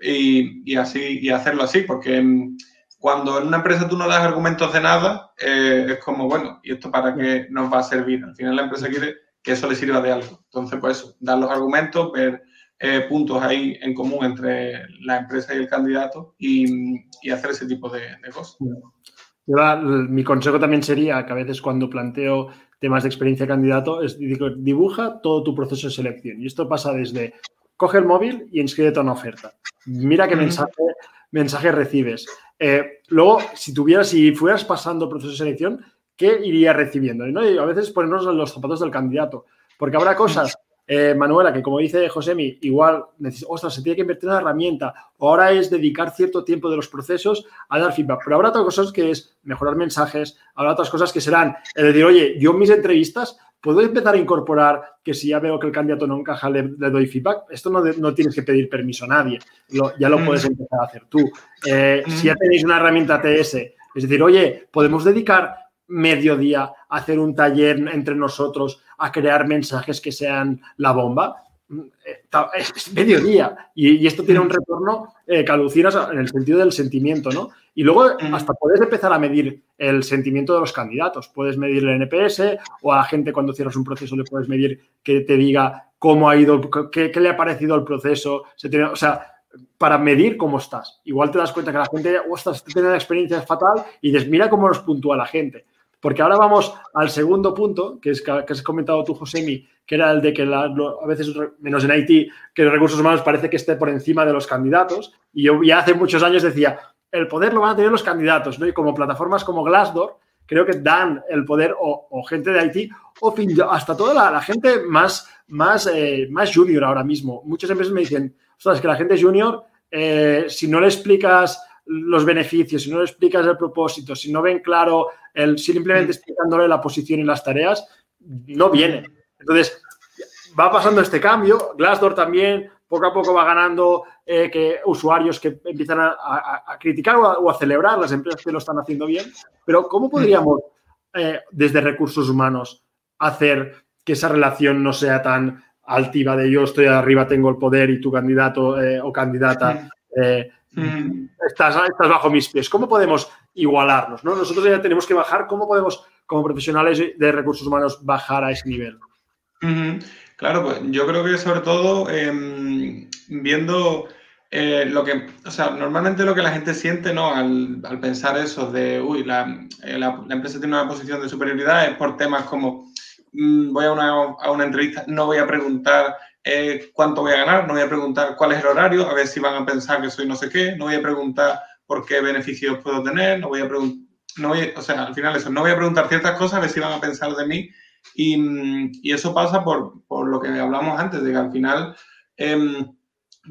y, y así, y hacerlo así, porque mm, cuando en una empresa tú no das argumentos de nada, eh, es como, bueno, ¿y esto para qué nos va a servir? Al final la empresa quiere que eso le sirva de algo. Entonces, pues eso, dar los argumentos, ver eh, puntos ahí en común entre la empresa y el candidato y, hacer ese tipo de, cosas. mi consejo también sería que a veces cuando planteo temas de experiencia de candidato, es dibuja todo tu proceso de selección. Y esto pasa desde coge el móvil y inscríbete a una oferta. Mira qué mensaje, mensaje recibes. Eh, luego, si tuvieras, si fueras pasando proceso de selección, ¿qué irías recibiendo? ¿no? A veces ponernos los zapatos del candidato, porque habrá cosas, eh, Manuela, que como dice Josemi, igual, ostras, se tiene que invertir en una herramienta, o ahora es dedicar cierto tiempo de los procesos a dar feedback, pero habrá otras cosas que es mejorar mensajes, habrá otras cosas que serán, decir, oye, yo en mis entrevistas puedo empezar a incorporar que si ya veo que el candidato no encaja, le, doy feedback. Esto no, no, tienes que pedir permiso a nadie, ya lo puedes mm. empezar a hacer tú. Eh, si ya mm. tenéis una herramienta TS, es decir, oye, podemos dedicar medio día a hacer un taller entre nosotros, a crear mensajes que sean la bomba. Mm, eh, es mediodía y, y esto tiene un retorno eh, que alucinas en el sentido del sentimiento, ¿no? Y luego hasta puedes empezar a medir el sentimiento de los candidatos. Puedes medir el NPS o a la gente cuando cierras un proceso le puedes medir que te diga cómo ha ido, qué, le ha parecido el proceso. o sea, para medir cómo estás. Igual te das cuenta que la gente, ostras, tiene una experiencia fatal y dices, mira cómo nos puntúa la gente. Porque ahora vamos al segundo punto, que es que has comentado tú, Josemi, que era el de que a veces, menos en Haití, que los recursos humanos parece que esté por encima de los candidatos. Y yo ya hace muchos años decía, el poder lo van a tener los candidatos, ¿no? Y como plataformas como Glassdoor, creo que dan el poder o, gente de Haití o hasta toda la, gente más, más, eh, más junior ahora mismo. Muchas empresas me dicen, ostras, que la gente junior, eh, si no le explicas los beneficios, si no le explicas el propósito, si no ven claro, el, simplemente explicándole la posición y las tareas, no viene. Entonces, va pasando este cambio. Glassdoor también poco a poco va ganando eh, que usuarios que empiezan a, criticar o, a, celebrar las empresas que lo están haciendo bien. Pero ¿cómo podríamos, eh, desde recursos humanos, hacer que esa relación no sea tan altiva de yo estoy arriba, tengo el poder y tu candidato eh, o candidata estás, estás, bajo mis pies? ¿Cómo podemos igualarnos? ¿no? Nosotros ya tenemos que bajar. ¿Cómo podemos, como profesionales de recursos humanos, bajar a ese nivel? Claro, pues yo creo que sobre todo em, viendo eh, lo que, o sea, normalmente lo que la gente siente, ¿no? Al, pensar eso de, uy, eh, la, empresa tiene una posición de superioridad es por temas como, mm, voy a una, a una, entrevista, no voy a preguntar eh, cuánto voy a ganar, no voy a preguntar cuál es el horario, a ver si van a pensar que soy no sé qué, no voy a preguntar por qué beneficios puedo tener, no voy a preguntar, no o sea, al final eso, no voy a preguntar ciertas cosas, a ver si van a pensar de mí y, eso pasa por, lo que hablamos antes, de que al final em,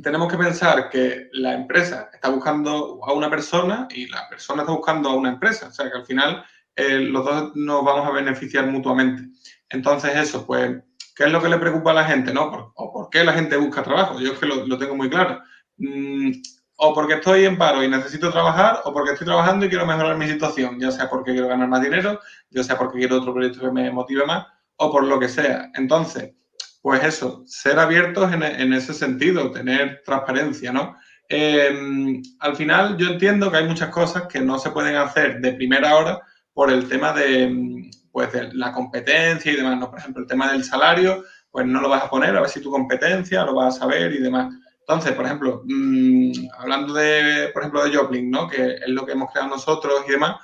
tenemos que pensar que la empresa está buscando a una persona y la persona está buscando a una empresa. O sea, que al final eh, los dos nos vamos a beneficiar mutuamente. Entonces, eso, pues, ¿qué es lo que le preocupa a la gente? ¿no? ¿O por qué la gente busca trabajo? Yo es que lo, tengo muy claro. Mm, o porque estoy en paro y necesito trabajar, o porque estoy trabajando y quiero mejorar mi situación, ya sea porque quiero ganar más dinero, ya sea porque quiero otro proyecto que me motive más, o por lo que sea. Entonces, pues eso, ser abiertos en, ese sentido, tener transparencia, ¿no? Em, al final yo entiendo que hay muchas cosas que no se pueden hacer de primera hora por el tema de, pues, la competencia y demás, ¿no? Por ejemplo, el tema del salario, pues no lo vas a poner a ver si tu competencia lo vas a saber y demás. Entonces, por ejemplo, mm, hablando de, por ejemplo, de Joplin, ¿no? Que es lo que hemos creado nosotros y demás,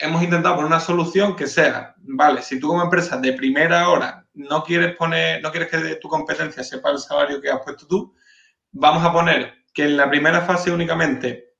hemos intentado poner una solución que sea, vale, si tú como empresa de primera hora no quieres poner, no quieres que de tu competencia sepa el salario que has puesto tú, vamos a poner que en la primera fase únicamente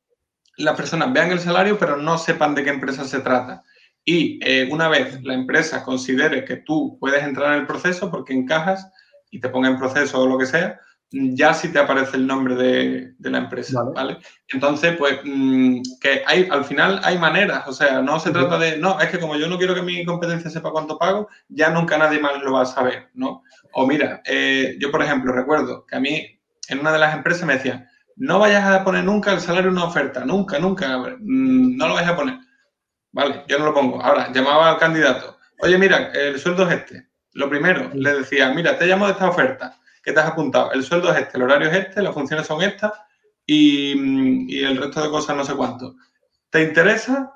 las personas vean el salario, pero no sepan de qué empresa se trata. Y eh, una vez la empresa considere que tú puedes entrar en el proceso porque encajas y te ponga en proceso o lo que sea, ya sí te aparece el nombre de, la empresa, vale. Entonces, pues, mm, que hay, al final hay maneras, o sea, no se trata de, no, es que como yo no quiero que mi competencia sepa cuánto pago, ya nunca nadie más lo va a saber, ¿no? O mira, eh, yo, por ejemplo, recuerdo que a mí, en una de las empresas me decían, no vayas a poner nunca el salario en una oferta, nunca, nunca, mm, no lo vayas a poner. Vale, yo no lo pongo. Ahora, llamaba al candidato, oye, mira, el sueldo es este. Lo primero, le decía, mira, te llamo de esta oferta ¿Qué te has apuntado? El sueldo es este, el horario es este, las funciones son estas y, el resto de cosas no sé cuánto. ¿Te interesa?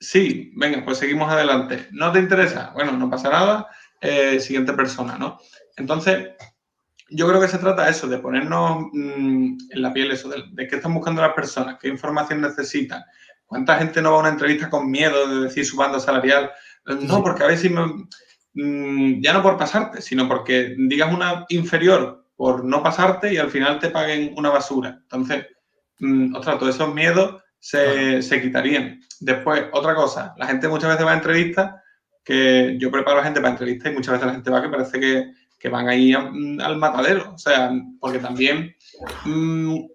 Sí, venga, pues seguimos adelante. ¿No te interesa? Bueno, no pasa nada. Eh, siguiente persona, ¿no? Entonces, yo creo que se trata de eso, de ponernos mm, en la piel eso, de, qué están buscando las personas, qué información necesitan, cuánta gente no va a una entrevista con miedo de decir su banda salarial. No, porque a veces me, Mm, ya no por pasarte, sino porque digas una inferior por no pasarte y al final te paguen una basura. Entonces, mm, ostras, todos esos miedos se, quitarían. Después, otra cosa, la gente muchas veces va a entrevistas, que yo preparo a gente para entrevistas y muchas veces la gente va que parece que, van ahí mm, al matadero. O sea, porque también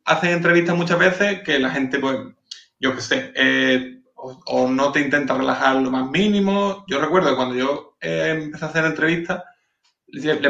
hacen entrevistas muchas veces que la gente, pues, yo qué sé, eh, o, no te intenta relajar lo más mínimo. Yo recuerdo que cuando yo eh, empecé a hacer entrevistas,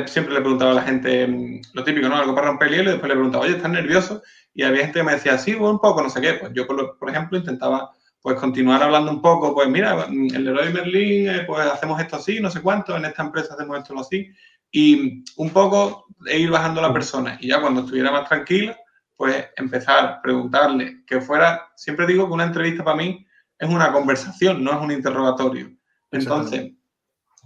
siempre le preguntaba a la gente mm, lo típico, ¿no? Algo para romper el hielo y después le preguntaba, oye, ¿estás nervioso? Y había gente que me decía, sí, un poco, no sé qué. Pues yo, por, ejemplo, intentaba pues continuar hablando un poco, pues mira, mm, el Leroy Merlin, eh, pues hacemos esto así, no sé cuánto, en esta empresa hacemos esto así. Y un poco de ir bajando la persona. Y ya cuando estuviera más tranquila, pues empezar a preguntarle que fuera, siempre digo que una entrevista para mí es una conversación, no es un interrogatorio. Entonces,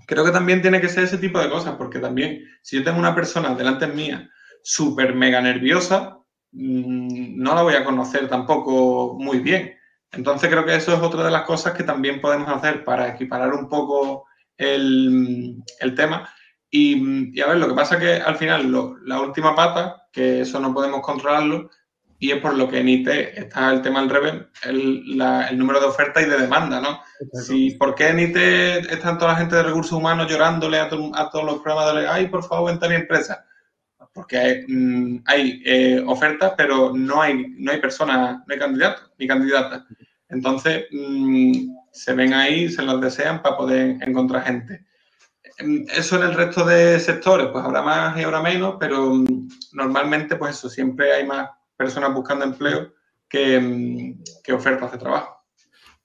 creo que también tiene que ser ese tipo de cosas, porque también si yo tengo una persona delante mía súper mega nerviosa, mm, no la voy a conocer tampoco muy bien. Entonces creo que eso es otra de las cosas que también podemos hacer para equiparar un poco el, tema. Y, a ver, lo que pasa es que al final la última pata, que eso no podemos controlarlo, y es por lo que en IT está el tema al revés, el, el número de oferta y de demanda, ¿no? Si, ¿Por qué en IT están toda la gente de recursos humanos llorándole a, todos los programadores, ay, por favor, vente a mi empresa? Porque hay, mm, eh, ofertas, pero no hay, no hay personas, no hay candidatos ni candidatas. Entonces, mm, se ven ahí, se los desean para poder encontrar gente. Mm, eso en el resto de sectores, pues habrá más y habrá menos, pero normalmente, pues eso, siempre hay más personas buscando empleo que, que ofertas de trabajo.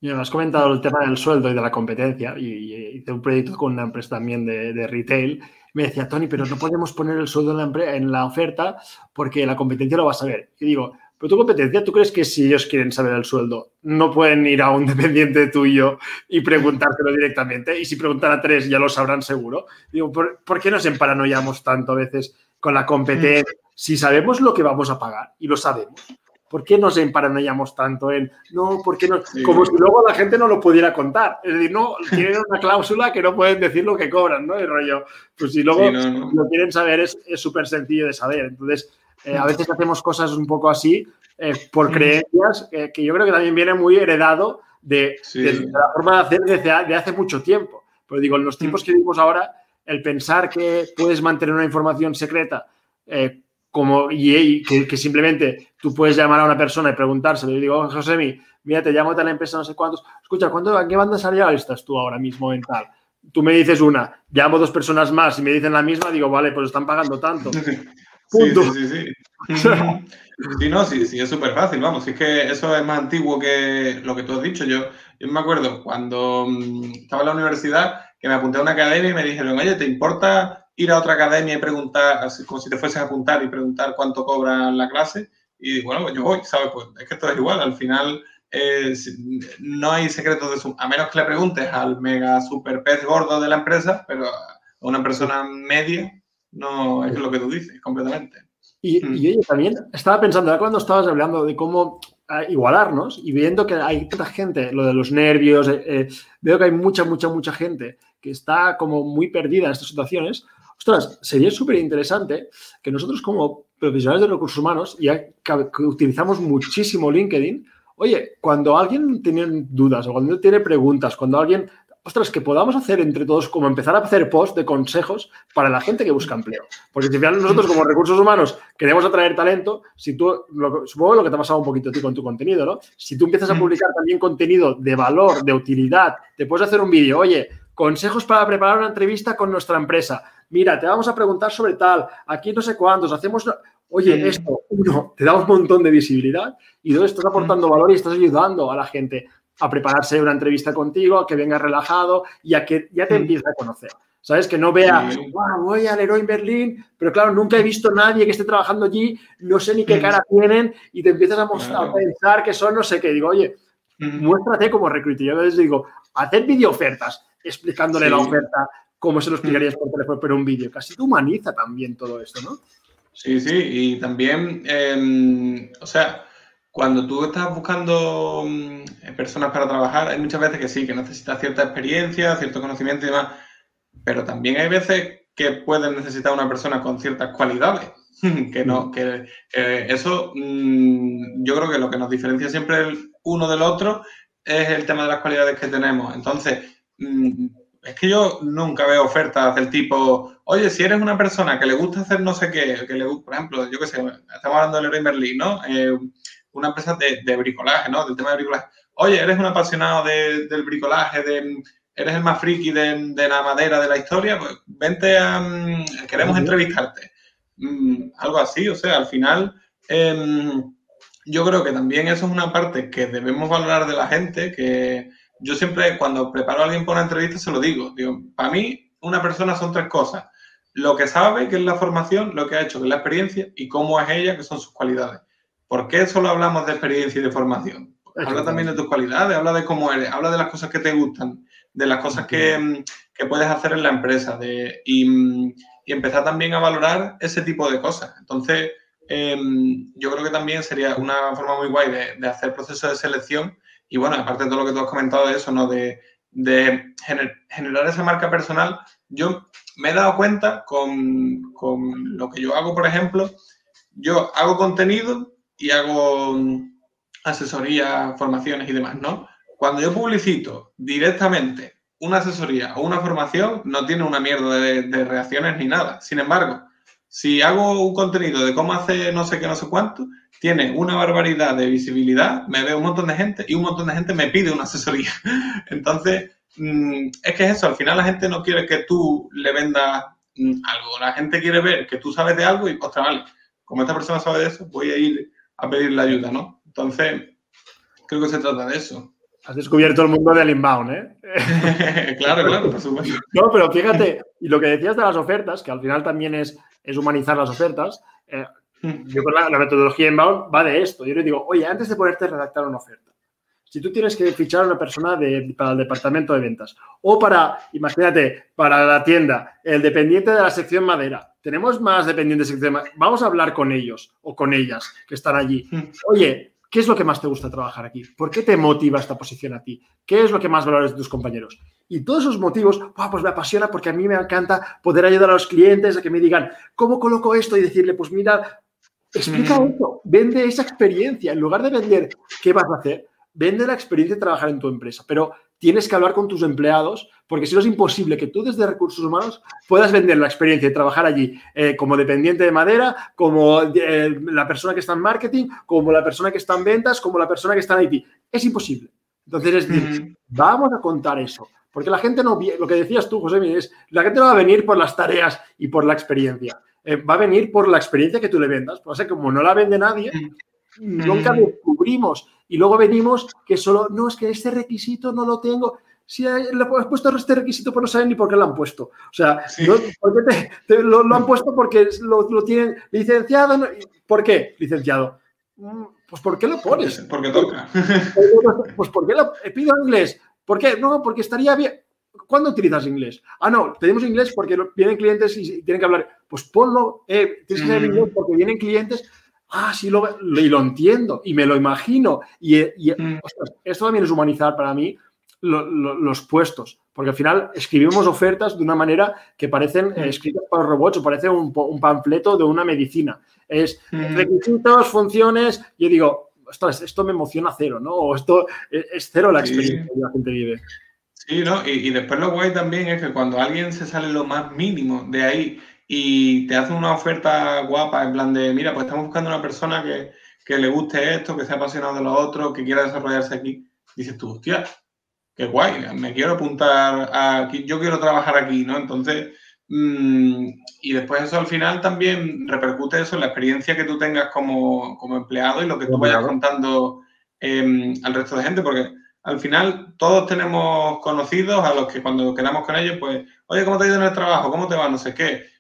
Y has comentado el tema del sueldo y de la competencia y, hice un proyecto con una empresa también de, retail. Me decía, Tony, pero no podemos poner el sueldo en la, en la oferta porque la competencia lo va a saber. Y digo, pero tu competencia, ¿tú crees que si ellos quieren saber el sueldo, no pueden ir a un dependiente tuyo y preguntártelo directamente? Y si preguntan a tres, ya lo sabrán seguro. Digo, ¿por, ¿por qué nos emparanoiamos tanto a veces con la competencia? si sabemos lo que vamos a pagar y lo sabemos, ¿por qué nos emparanoiamos tanto en no, porque no? Como si luego la gente no lo pudiera contar. Es decir, no, tienen una cláusula que no pueden decir lo que cobran, ¿no? El rollo, pues si luego lo quieren saber es súper sencillo de saber. Entonces, eh, a veces hacemos cosas un poco así eh, por creencias que yo creo que también viene muy heredado de, la forma de hacer desde de hace mucho tiempo. Pero digo, en los tiempos que vivimos ahora, el pensar que puedes mantener una información secreta eh, como y, que, simplemente tú puedes llamar a una persona y preguntárselo. Y digo, José, mira, te llamo de la empresa no sé cuántos. Escucha, ¿cuánto, ¿a qué banda salarial estás tú ahora mismo en tal? Tú me dices una, llamo dos personas más y me dicen la misma, digo, vale, pues están pagando tanto. Punto. Sí, sí, sí. sí. no, sí, sí, es súper fácil, vamos, es que eso es más antiguo que lo que tú has dicho. Yo, yo me acuerdo cuando mm, estaba en la universidad que me apunté a una academia y me dijeron, oye, ¿te importa ir a otra academia y preguntar, como si te fueses a apuntar y preguntar cuánto cobra la clase? Y bueno, pues yo voy, ¿sabes? Pues es que esto es igual, al final eh, no hay secretos de su... A menos que le preguntes al mega super pez gordo de la empresa, pero a una persona media no es lo que tú dices, completamente. Y, mm. oye, también estaba pensando, cuando estabas hablando de cómo ah, igualarnos y viendo que hay tanta gente, lo de los nervios, eh, eh, veo que hay mucha, mucha, mucha gente que está como muy perdida en estas situaciones. Ostras, sería súper interesante que nosotros como profesionales de recursos humanos, ya que utilizamos muchísimo LinkedIn, oye, cuando alguien tiene dudas o cuando tiene preguntas, cuando alguien ostras, que podamos hacer entre todos, como empezar a hacer post de consejos para la gente que busca empleo. Porque si al nosotros como recursos humanos queremos atraer talento, si tú, supongo lo que te ha pasado un poquito a ti con tu contenido, ¿no? Si tú empiezas a publicar también contenido de valor, de utilidad, te puedes hacer un vídeo, oye, consejos para preparar una entrevista con nuestra empresa. Mira, te vamos a preguntar sobre tal, aquí no sé cuántos, hacemos... Oye, esto, uno, te da un montón de visibilidad y dos, estás aportando valor y estás ayudando a la gente a prepararse una entrevista contigo, a que venga relajado y a que ya te empiece a conocer. ¿Sabes? Que no vea, voy al Leroy Berlín, pero claro, nunca he visto a nadie que esté trabajando allí, no sé ni qué cara tienen y te empiezas a, mostrar, a pensar que son no sé qué. Digo, oye, muéstrate como recruiter. Yo les digo, hacer video ofertas explicándole la oferta, como se lo explicarías por teléfono, pero un vídeo. Casi te humaniza también todo esto, ¿no? Sí, sí, y también, em, o sea, cuando tú estás buscando mm, personas para trabajar, hay muchas veces que sí, que necesitas cierta experiencia, cierto conocimiento y demás, pero también hay veces que puedes necesitar una persona con ciertas cualidades. que no, que, eso mm, yo creo que lo que nos diferencia siempre el uno del otro es el tema de las cualidades que tenemos. Entonces, mm, es que yo nunca veo ofertas del tipo, oye, si eres una persona que le gusta hacer no sé qué, que le por ejemplo, yo qué sé, estamos hablando de Leroy Merlin, ¿no? Eh, una empresa de, bricolaje, ¿no? Del tema de bricolaje. Oye, eres un apasionado del bricolaje, de, eres el más friki de, la madera de la historia, pues vente a... Mm, queremos entrevistarte. Mm, algo así, o sea, al final... Em, yo creo que también eso es una parte que debemos valorar de la gente, que yo siempre cuando preparo a alguien para una entrevista se lo digo. Digo, para mí una persona son tres cosas. Lo que sabe, que es la formación, lo que ha hecho, que es la experiencia, y cómo es ella, que son sus cualidades. ¿Por qué solo hablamos de experiencia y de formación? Habla también de tus cualidades, habla de cómo eres, habla de las cosas que te gustan, de las cosas que, mm, puedes hacer en la empresa de, mm, y, empezar también a valorar ese tipo de cosas. Entonces, em, yo creo que también sería una forma muy guay de, hacer procesos de selección y bueno, aparte de todo lo que tú has comentado de eso, ¿no? De, generar esa marca personal, yo me he dado cuenta con, con lo que yo hago, por ejemplo, yo hago contenido y hago mm, asesoría, formaciones y demás, ¿no? Cuando yo publicito directamente una asesoría o una formación, no tiene una mierda de, reacciones ni nada. Sin embargo, si hago un contenido de cómo hacer no sé qué, no sé cuánto, tiene una barbaridad de visibilidad, me ve un montón de gente y un montón de gente me pide una asesoría. Entonces, mm, es que es eso, al final la gente no quiere que tú le vendas mm, algo, la gente quiere ver que tú sabes de algo y, ostras, vale, como esta persona sabe de eso, voy a ir a pedir la ayuda, ¿no? Entonces, creo que se trata de eso. Has descubierto el mundo del inbound, ¿eh? claro, claro, por supuesto. No, pero fíjate, y lo que decías de las ofertas, que al final también es, es humanizar las ofertas, eh, yo creo que la, metodología inbound va de esto. Yo le digo, oye, antes de ponerte a redactar una oferta, si tú tienes que fichar a una persona de, para el departamento de ventas o para, imagínate, para la tienda, el dependiente de la sección madera, tenemos más dependientes de sección madera, vamos a hablar con ellos o con ellas que están allí. Oye, ¿qué es lo que más te gusta trabajar aquí? ¿Por qué te motiva esta posición a ti? ¿Qué es lo que más valoras de tus compañeros? Y todos esos motivos, pues me apasiona porque a mí me encanta poder ayudar a los clientes a que me digan, ¿cómo coloco esto? Y decirle, pues mira, explica hmm. esto, vende esa experiencia. En lugar de vender qué vas a hacer, vende la experiencia de trabajar en tu empresa, pero tienes que hablar con tus empleados, porque si no es imposible que tú desde recursos humanos puedas vender la experiencia de trabajar allí eh, como dependiente de madera, como eh, la persona que está en marketing, como la persona que está en ventas, como la persona que está en IT. Es imposible. Entonces, es decir, vamos a contar eso. Porque la gente no, lo que decías tú, José, es, la gente no va a venir por las tareas y por la experiencia. Eh, va a venir por la experiencia que tú le vendas. O sea, como no la vende nadie, nunca descubrimos y luego venimos que solo, no, es que este requisito no lo tengo. Si le has puesto este requisito, pues no saben ni por qué lo han puesto. O sea, lo, han puesto porque lo, tienen licenciado. ¿Por qué licenciado? Mm, pues ¿por qué lo pones? Porque toca. Pues ¿por qué lo pido inglés? ¿Por qué? No, porque estaría bien. ¿Cuándo utilizas inglés? Ah, no, tenemos inglés porque vienen clientes y tienen que hablar. Pues ponlo, eh, tienes que saber inglés porque vienen clientes ah, sí, lo, y lo entiendo y me lo imagino. Y, mm. esto también es humanizar para mí los puestos, porque al final escribimos ofertas de una manera que parecen mm. escritas por robots o parece un, panfleto de una medicina. Es mm. requisitos, funciones, yo digo, esto me emociona cero, ¿no? O esto es, cero la experiencia que la gente vive. Sí, ¿no? Y, y, después lo guay también es que cuando alguien se sale lo más mínimo de ahí y te hacen una oferta guapa en plan de, mira, pues estamos buscando una persona que, que le guste esto, que sea apasionado de lo otro, que quiera desarrollarse aquí. Dices tú, hostia, qué guay, me quiero apuntar aquí, yo quiero trabajar aquí, ¿no? Entonces, mmm, y después eso al final también repercute eso en la experiencia que tú tengas como, como empleado y lo que tú vayas contando eh, al resto de gente, porque al final todos tenemos conocidos a los que cuando quedamos con ellos, pues, oye, ¿cómo te ha ido en el trabajo? ¿Cómo te va? No sé qué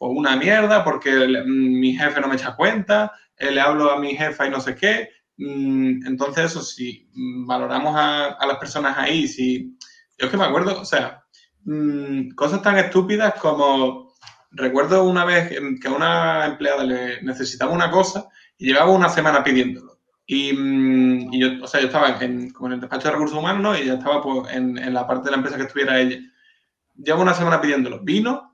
una mierda porque mi jefe no me echa cuenta, eh, le hablo a mi jefa y no sé qué. Mm, entonces, eso, si valoramos a, las personas ahí, si. Yo es que me acuerdo, o sea, mm, cosas tan estúpidas como. Recuerdo una vez que a una empleada le necesitaba una cosa y llevaba una semana pidiéndolo. Y, mm, yo, o sea, yo estaba en, como en el despacho de recursos humanos, ¿no? Y ella estaba pues, en, en la parte de la empresa que estuviera ella. Llevo una semana pidiéndolo. Vino,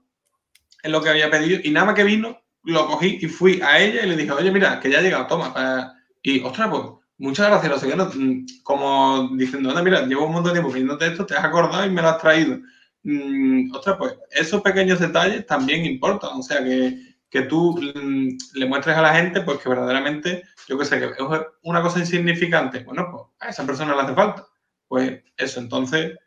en lo que había pedido y nada más que vino, lo cogí y fui a ella y le dije, oye, mira, que ya ha llegado, toma. y, ostras, pues, muchas gracias, sé mm, como diciendo, anda, mira, llevo un montón de tiempo pidiéndote esto, te has acordado y me lo has traído. Mm, ostras, pues, esos pequeños detalles también importan, o sea, que, que tú mm, le muestres a la gente, pues, que verdaderamente, yo qué sé, que es una cosa insignificante, bueno, pues, a esa persona le hace falta. Pues eso, entonces,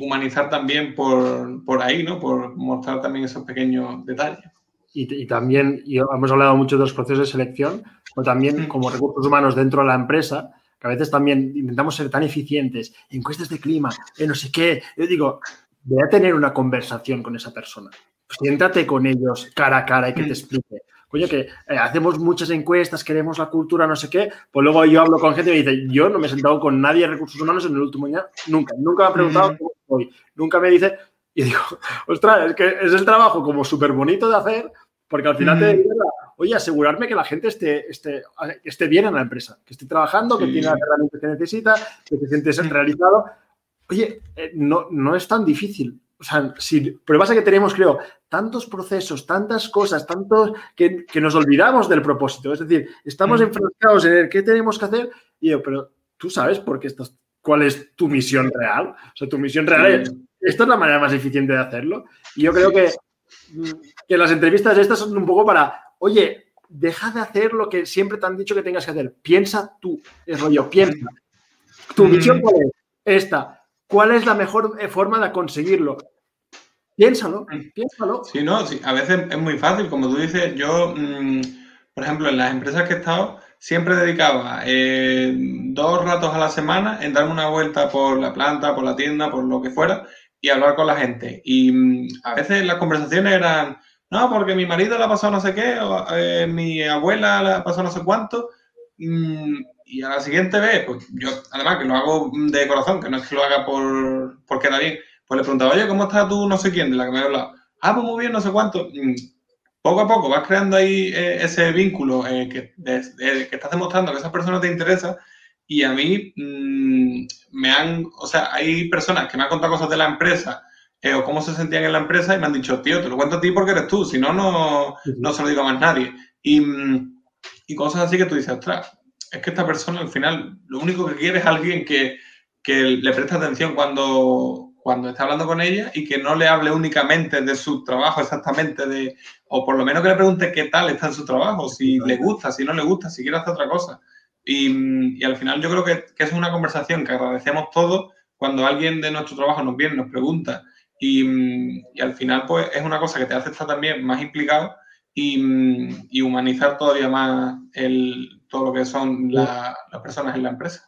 humanizar también por, por, ahí, ¿no? Por mostrar también esos pequeños detalles. Y, también, y hemos hablado mucho de los procesos de selección, pero también mm. como recursos humanos dentro de la empresa, que a veces también intentamos ser tan eficientes, encuestas de clima, no sé qué. Yo digo, voy a tener una conversación con esa persona. Siéntate con ellos cara a cara y que te mm. explique coño, que eh, hacemos muchas encuestas, queremos la cultura, no sé qué, pues luego yo hablo con gente y me dice, yo no me he sentado con nadie de recursos humanos en el último año, nunca, nunca me ha preguntado cómo estoy, nunca me dice, y digo, ostras, es que es el trabajo como súper bonito de hacer, porque al final te digo, oye, asegurarme que la gente esté, esté, esté bien en la empresa, que esté trabajando, que tiene las herramientas que necesita, que se siente realizado. Oye, eh, no, no es tan difícil. O sea, sí, pero pasa que tenemos, creo, tantos procesos, tantas cosas, tantos que, nos olvidamos del propósito. Es decir, estamos mm. enfrascados en el qué tenemos que hacer y yo, pero tú sabes por qué estás, cuál es tu misión real. O sea, tu misión real es, esta es la manera más eficiente de hacerlo. Y yo creo que, que las entrevistas estas son un poco para, oye, deja de hacer lo que siempre te han dicho que tengas que hacer. Piensa tú, es rollo, piensa. ¿Tu mm. misión cuál es? Esta. ¿Cuál es la mejor eh, forma de conseguirlo? Piénsalo, mm. piénsalo. Sí, no, sí, a veces es muy fácil, como tú dices, yo, mm, por ejemplo, en las empresas que he estado, siempre dedicaba eh, dos ratos a la semana en darme una vuelta por la planta, por la tienda, por lo que fuera, y hablar con la gente. Y mm, a veces las conversaciones eran, no, porque mi marido le ha pasado no sé qué, o eh, mi abuela le ha pasado no sé cuánto, y a la siguiente vez, pues yo, además que lo hago de corazón, que no es que lo haga por, por quedar bien, pues le preguntaba, oye, ¿cómo estás tú no sé quién de la que me ha hablado? Ah, pues muy bien, no sé cuánto. Mm, poco a poco vas creando ahí eh, ese vínculo eh, que, que estás demostrando que esa persona te interesa y a mí mm, me han, o sea, hay personas que me han contado cosas de la empresa eh, o cómo se sentían en la empresa y me han dicho, tío, te lo cuento a ti porque eres tú, si no, no, no se lo digo a más nadie. Y, mm, y cosas así que tú dices, ostras, es que esta persona al final lo único que quiere es alguien que, que le preste atención cuando, cuando está hablando con ella y que no le hable únicamente de su trabajo exactamente, de, o por lo menos que le pregunte qué tal está en su trabajo, si le gusta, si no le gusta, si quiere hacer otra cosa. Y, y al final yo creo que, que, es una conversación que agradecemos todos cuando alguien de nuestro trabajo nos viene, nos pregunta y, y al final pues es una cosa que te hace estar también más implicado y, y humanizar todavía más el, todo lo que son la, las personas en la empresa.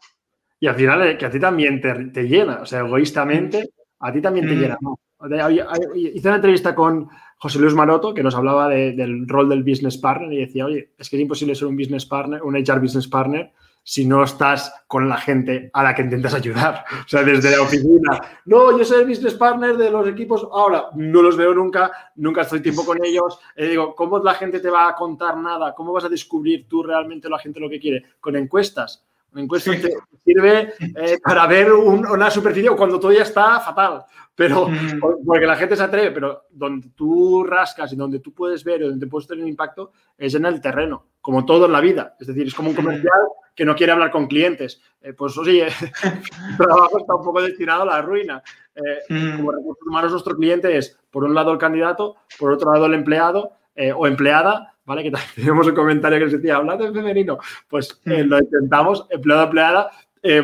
Y al final eh, que a ti también te, te llena, o sea, egoístamente, a ti también te llena. ¿no? Hice una entrevista con José Luis Maroto que nos hablaba de, del rol del business partner y decía, oye, es que es imposible ser un business partner, un HR business partner si no estás con la gente a la que intentas ayudar. O sea, desde la oficina, no, yo soy el business partner de los equipos, ahora no los veo nunca, nunca estoy tiempo con ellos. Eh, digo, ¿cómo la gente te va a contar nada? ¿Cómo vas a descubrir tú realmente la gente lo que quiere? Con encuestas. Una encuesta sí. te sirve eh, para ver un, una superficie cuando todo ya está fatal, pero mm. porque la gente se atreve, pero donde tú rascas y donde tú puedes ver y donde puedes tener un impacto es en el terreno, como todo en la vida. Es decir, es como un comercial que no quiere hablar con clientes. Eh, pues oye, el trabajo está un poco destinado a la ruina. Eh, mm. Como recursos humanos, nuestro cliente es, por un lado, el candidato, por otro lado, el empleado eh, o empleada, ¿vale? Que tenemos un comentario que nos decía, hablando en femenino. Pues eh, lo intentamos, empleado, empleada. Eh,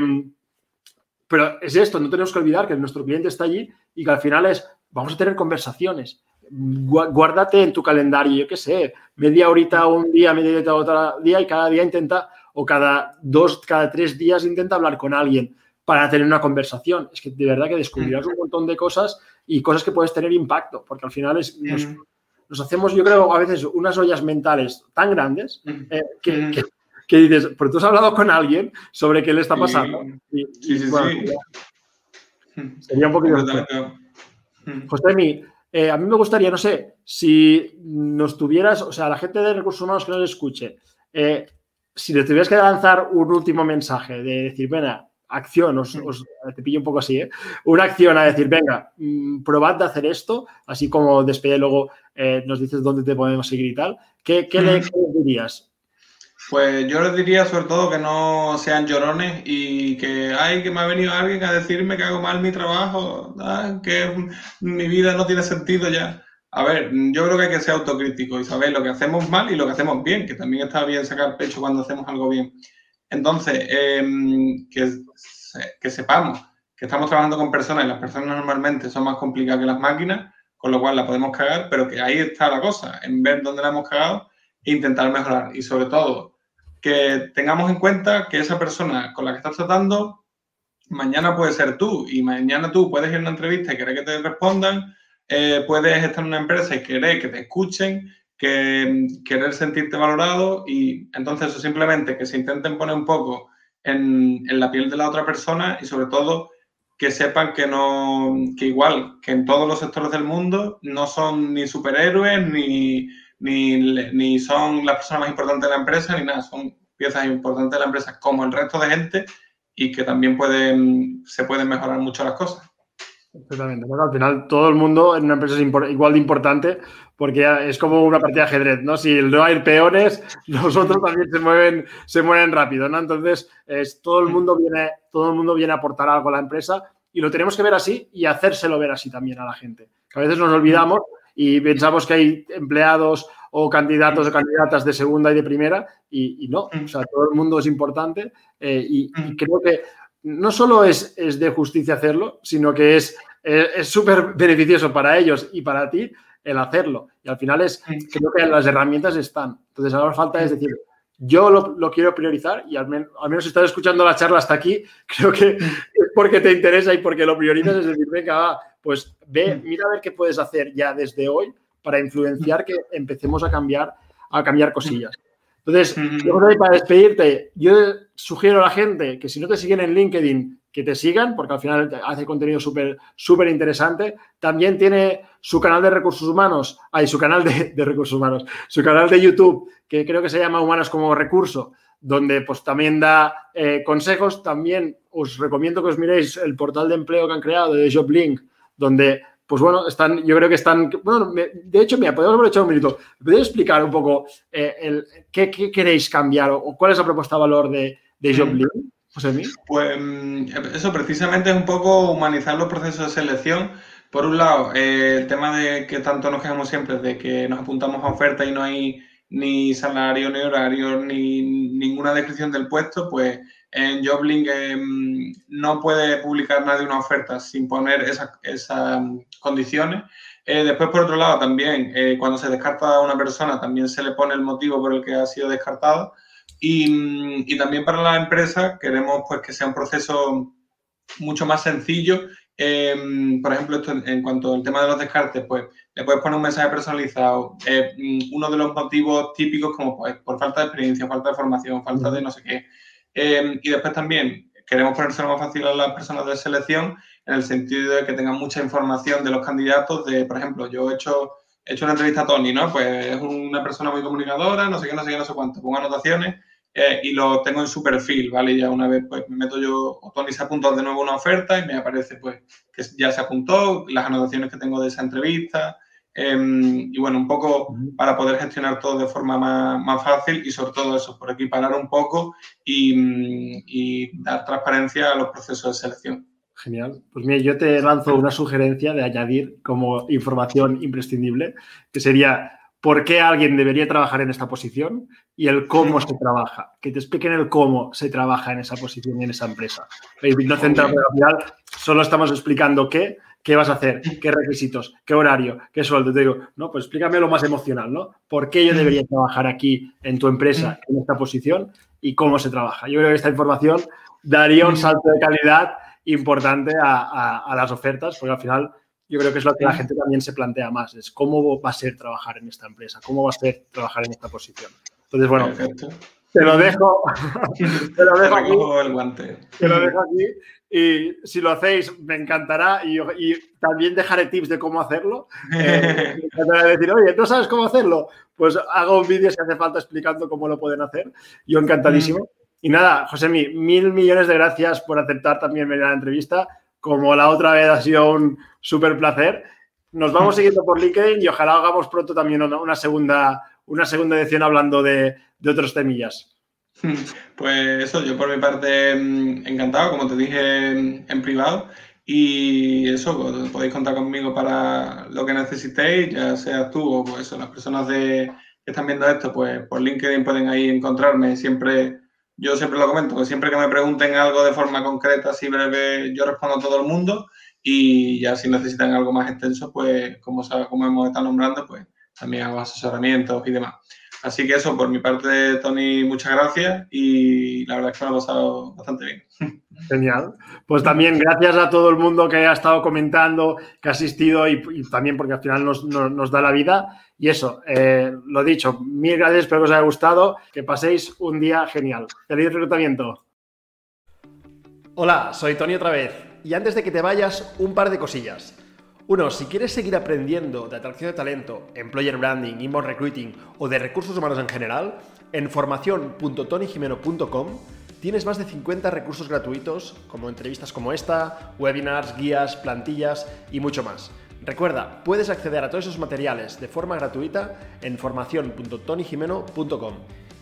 pero es esto, no tenemos que olvidar que nuestro cliente está allí y que al final es, vamos a tener conversaciones. Guárdate en tu calendario, yo qué sé, media horita un día, media horita otro día y cada día intenta, o cada dos, cada tres días intenta hablar con alguien para tener una conversación. Es que de verdad que descubrirás un montón de cosas y cosas que puedes tener impacto, porque al final es, nos, nos hacemos, yo creo, a veces unas ollas mentales tan grandes eh, que, que, que, dices, pero tú has hablado con alguien sobre qué le está pasando. Sí, y, sí, sí, bueno, sí. Sería un poquito... José, eh, a mí me gustaría, no sé, si nos tuvieras, o sea, la gente de recursos humanos que nos escuche, eh, si le tuvieras que lanzar un último mensaje de decir, venga, acción, os, os, te pillo un poco así, ¿eh? una acción a decir, venga, probad de hacer esto, así como después luego eh, nos dices dónde te podemos seguir y tal, ¿qué, qué, le, qué le dirías? Pues yo les diría sobre todo que no sean llorones y que, ay, que me ha venido alguien a decirme que hago mal mi trabajo, ah, que mi vida no tiene sentido ya. A ver, yo creo que hay que ser autocrítico y saber lo que hacemos mal y lo que hacemos bien, que también está bien sacar pecho cuando hacemos algo bien. Entonces, eh, que, que, sepamos que estamos trabajando con personas y las personas normalmente son más complicadas que las máquinas, con lo cual la podemos cagar, pero que ahí está la cosa, en ver dónde la hemos cagado e intentar mejorar. Y sobre todo, que tengamos en cuenta que esa persona con la que estás tratando mañana puede ser tú y mañana tú puedes ir a una entrevista y querer que te respondan, eh, puedes estar en una empresa y querer que te escuchen que querer sentirte valorado y entonces eso simplemente que se intenten poner un poco en, en, la piel de la otra persona y sobre todo que sepan que no, que igual que en todos los sectores del mundo no son ni superhéroes ni, ni, ni son las personas más importantes de la empresa ni nada, son piezas importantes de la empresa como el resto de gente y que también pueden, se pueden mejorar mucho las cosas. Exactamente. Al final, todo el mundo en una empresa es igual de importante porque es como una partida de ajedrez, ¿no? Si no hay peones, los otros también se mueven, se mueven rápido, ¿no? Entonces, es, todo, el mundo viene, todo el mundo viene a aportar algo a la empresa y lo tenemos que ver así y hacérselo ver así también a la gente. Que a veces nos olvidamos y pensamos que hay empleados o candidatos o candidatas de segunda y de primera y, y no, o sea, todo el mundo es importante eh, y, y creo que no solo es, es, de justicia hacerlo, sino que es súper beneficioso para ellos y para ti el hacerlo. Y al final es, creo que las herramientas están. Entonces, ahora falta es decir, yo lo, lo quiero priorizar y al, men al, menos si estás escuchando la charla hasta aquí, creo que es porque te interesa y porque lo priorizas, es decir, venga, va, pues ve, mira a ver qué puedes hacer ya desde hoy para influenciar que empecemos a cambiar, a cambiar cosillas. Entonces, yo creo que para despedirte, yo sugiero a la gente que si no te siguen en LinkedIn, que te sigan, porque al final hace contenido súper súper interesante. También tiene su canal de recursos humanos, hay su canal de, de, recursos humanos, su canal de YouTube, que creo que se llama Humanos como Recurso, donde pues también da eh, consejos. También os recomiendo que os miréis el portal de empleo que han creado de JobLink, donde pues bueno, están, yo creo que están, bueno, me, de hecho, mira, podemos echado un minuto. ¿Podéis explicar un poco eh, el, qué, qué, queréis cambiar o, cuál es la propuesta de valor de, de JobLink? José Mí? Pues mm, eso precisamente es un poco humanizar los procesos de selección. Por un lado, eh, el tema de que tanto nos quejamos siempre de que nos apuntamos a oferta y no hay ni salario, ni horario, ni ninguna descripción del puesto, pues en Joblink em, no puede publicar nadie una oferta sin poner esas, mm, condiciones. Eh, después, por otro lado, también eh, cuando se descarta a una persona, también se le pone el motivo por el que ha sido descartada. Y, mm, y también para la empresa queremos pues, que sea un proceso mucho más sencillo. Em, por ejemplo, esto en, cuanto al tema de los descartes, pues le puedes poner un mensaje personalizado. Eh, mm, uno de los motivos típicos como pues, por falta de experiencia, falta de formación, falta de no sé qué. Em, y después también queremos ponérselo más fácil a las personas de selección en el sentido de que tengan mucha información de los candidatos. De, por ejemplo, yo he hecho, he hecho una entrevista a Tony, ¿no? Pues es una persona muy comunicadora, no sé qué, no sé qué, no sé cuánto. Pongo anotaciones eh, y lo tengo en su perfil, ¿vale? Ya una vez pues me meto yo, o Tony se apuntó de nuevo una oferta y me aparece pues que ya se apuntó, las anotaciones que tengo de esa entrevista, Em, y bueno, un poco para poder gestionar todo de forma más, fácil y sobre todo eso, por equiparar un poco y, dar transparencia a los procesos de selección. Genial. Pues mira, yo te lanzo una sugerencia de añadir como información imprescindible, que sería por qué alguien debería trabajar en esta posición y el cómo se trabaja. Que te expliquen el cómo se trabaja en esa posición y en esa empresa. No central, al final solo estamos explicando qué, ¿Qué vas a hacer? ¿Qué requisitos? ¿Qué horario? ¿Qué sueldo? Te digo, no, pues explícame lo más emocional, ¿no? ¿Por qué yo debería trabajar aquí en tu empresa, en esta posición y cómo se trabaja? Yo creo que esta información daría un salto de calidad importante a, las ofertas, porque al final yo creo que es lo que la gente también se plantea más, es cómo va a ser trabajar en esta empresa, cómo va a ser trabajar en esta posición. Entonces, bueno, te lo dejo. te lo dejo aquí. Te lo dejo aquí. Y si lo hacéis, me encantará. Y, también dejaré tips de cómo hacerlo. Eh, decir, oye, ¿no sabes cómo hacerlo? Pues hago un vídeo si hace falta explicando cómo lo pueden hacer. Yo encantadísimo. Mm. Y nada, José, mil millones de gracias por aceptar también venir a la entrevista. Como la otra vez ha sido un súper placer. Nos vamos mm. siguiendo por LinkedIn y ojalá hagamos pronto también una segunda, una segunda edición hablando de, de otros temillas. Pues eso, yo por mi parte mm, encantado, como te dije en privado. Y eso, pues, podéis contar conmigo para lo que necesitéis, ya seas tú o pues las personas que están viendo esto, pues por LinkedIn pueden ahí encontrarme. Siempre, yo siempre lo comento, que siempre que me pregunten algo de forma concreta, así breve, yo respondo a todo el mundo. Y ya si necesitan algo más extenso, pues como, como hemos estado nombrando, pues también hago asesoramientos y demás. Así que eso, por mi parte, Tony, muchas gracias y la verdad es que me ha pasado bastante bien. Genial. Pues también gracias a todo el mundo que ha estado comentando, que ha asistido y, también porque al final nos, da la vida. Y eso, eh, lo dicho, mil gracias, espero que os haya gustado, que paséis un día genial. Feliz reclutamiento. Hola, soy Tony otra vez. Y antes de que te vayas, un par de cosillas. Uno, si quieres seguir aprendiendo de atracción de talento, employer branding, inbound recruiting o de recursos humanos en general, en formación.tonyjimeno.com tienes más de 50 recursos gratuitos como entrevistas como esta, webinars, guías, plantillas y mucho más. Recuerda, puedes acceder a todos esos materiales de forma gratuita en formación.tonyjimeno.com.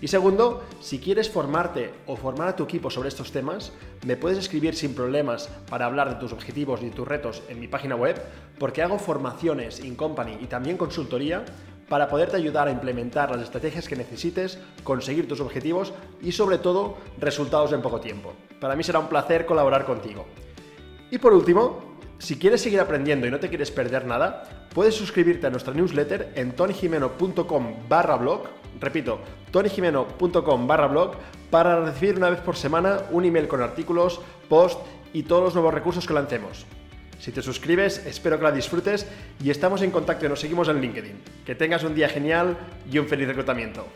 Y segundo, si quieres formarte o formar a tu equipo sobre estos temas, me puedes escribir sin problemas para hablar de tus objetivos y tus retos en mi página web, porque hago formaciones in company y también consultoría para poderte ayudar a implementar las estrategias que necesites, conseguir tus objetivos y sobre todo resultados en poco tiempo. Para mí será un placer colaborar contigo. Y por último, si quieres seguir aprendiendo y no te quieres perder nada, puedes suscribirte a nuestra newsletter en tonyjimeno.com barra blog Repito, tonyjimeno.com barra blog para recibir una vez por semana un email con artículos, post y todos los nuevos recursos que lancemos. Si te suscribes, espero que la disfrutes y estamos en contacto y nos seguimos en LinkedIn. Que tengas un día genial y un feliz reclutamiento.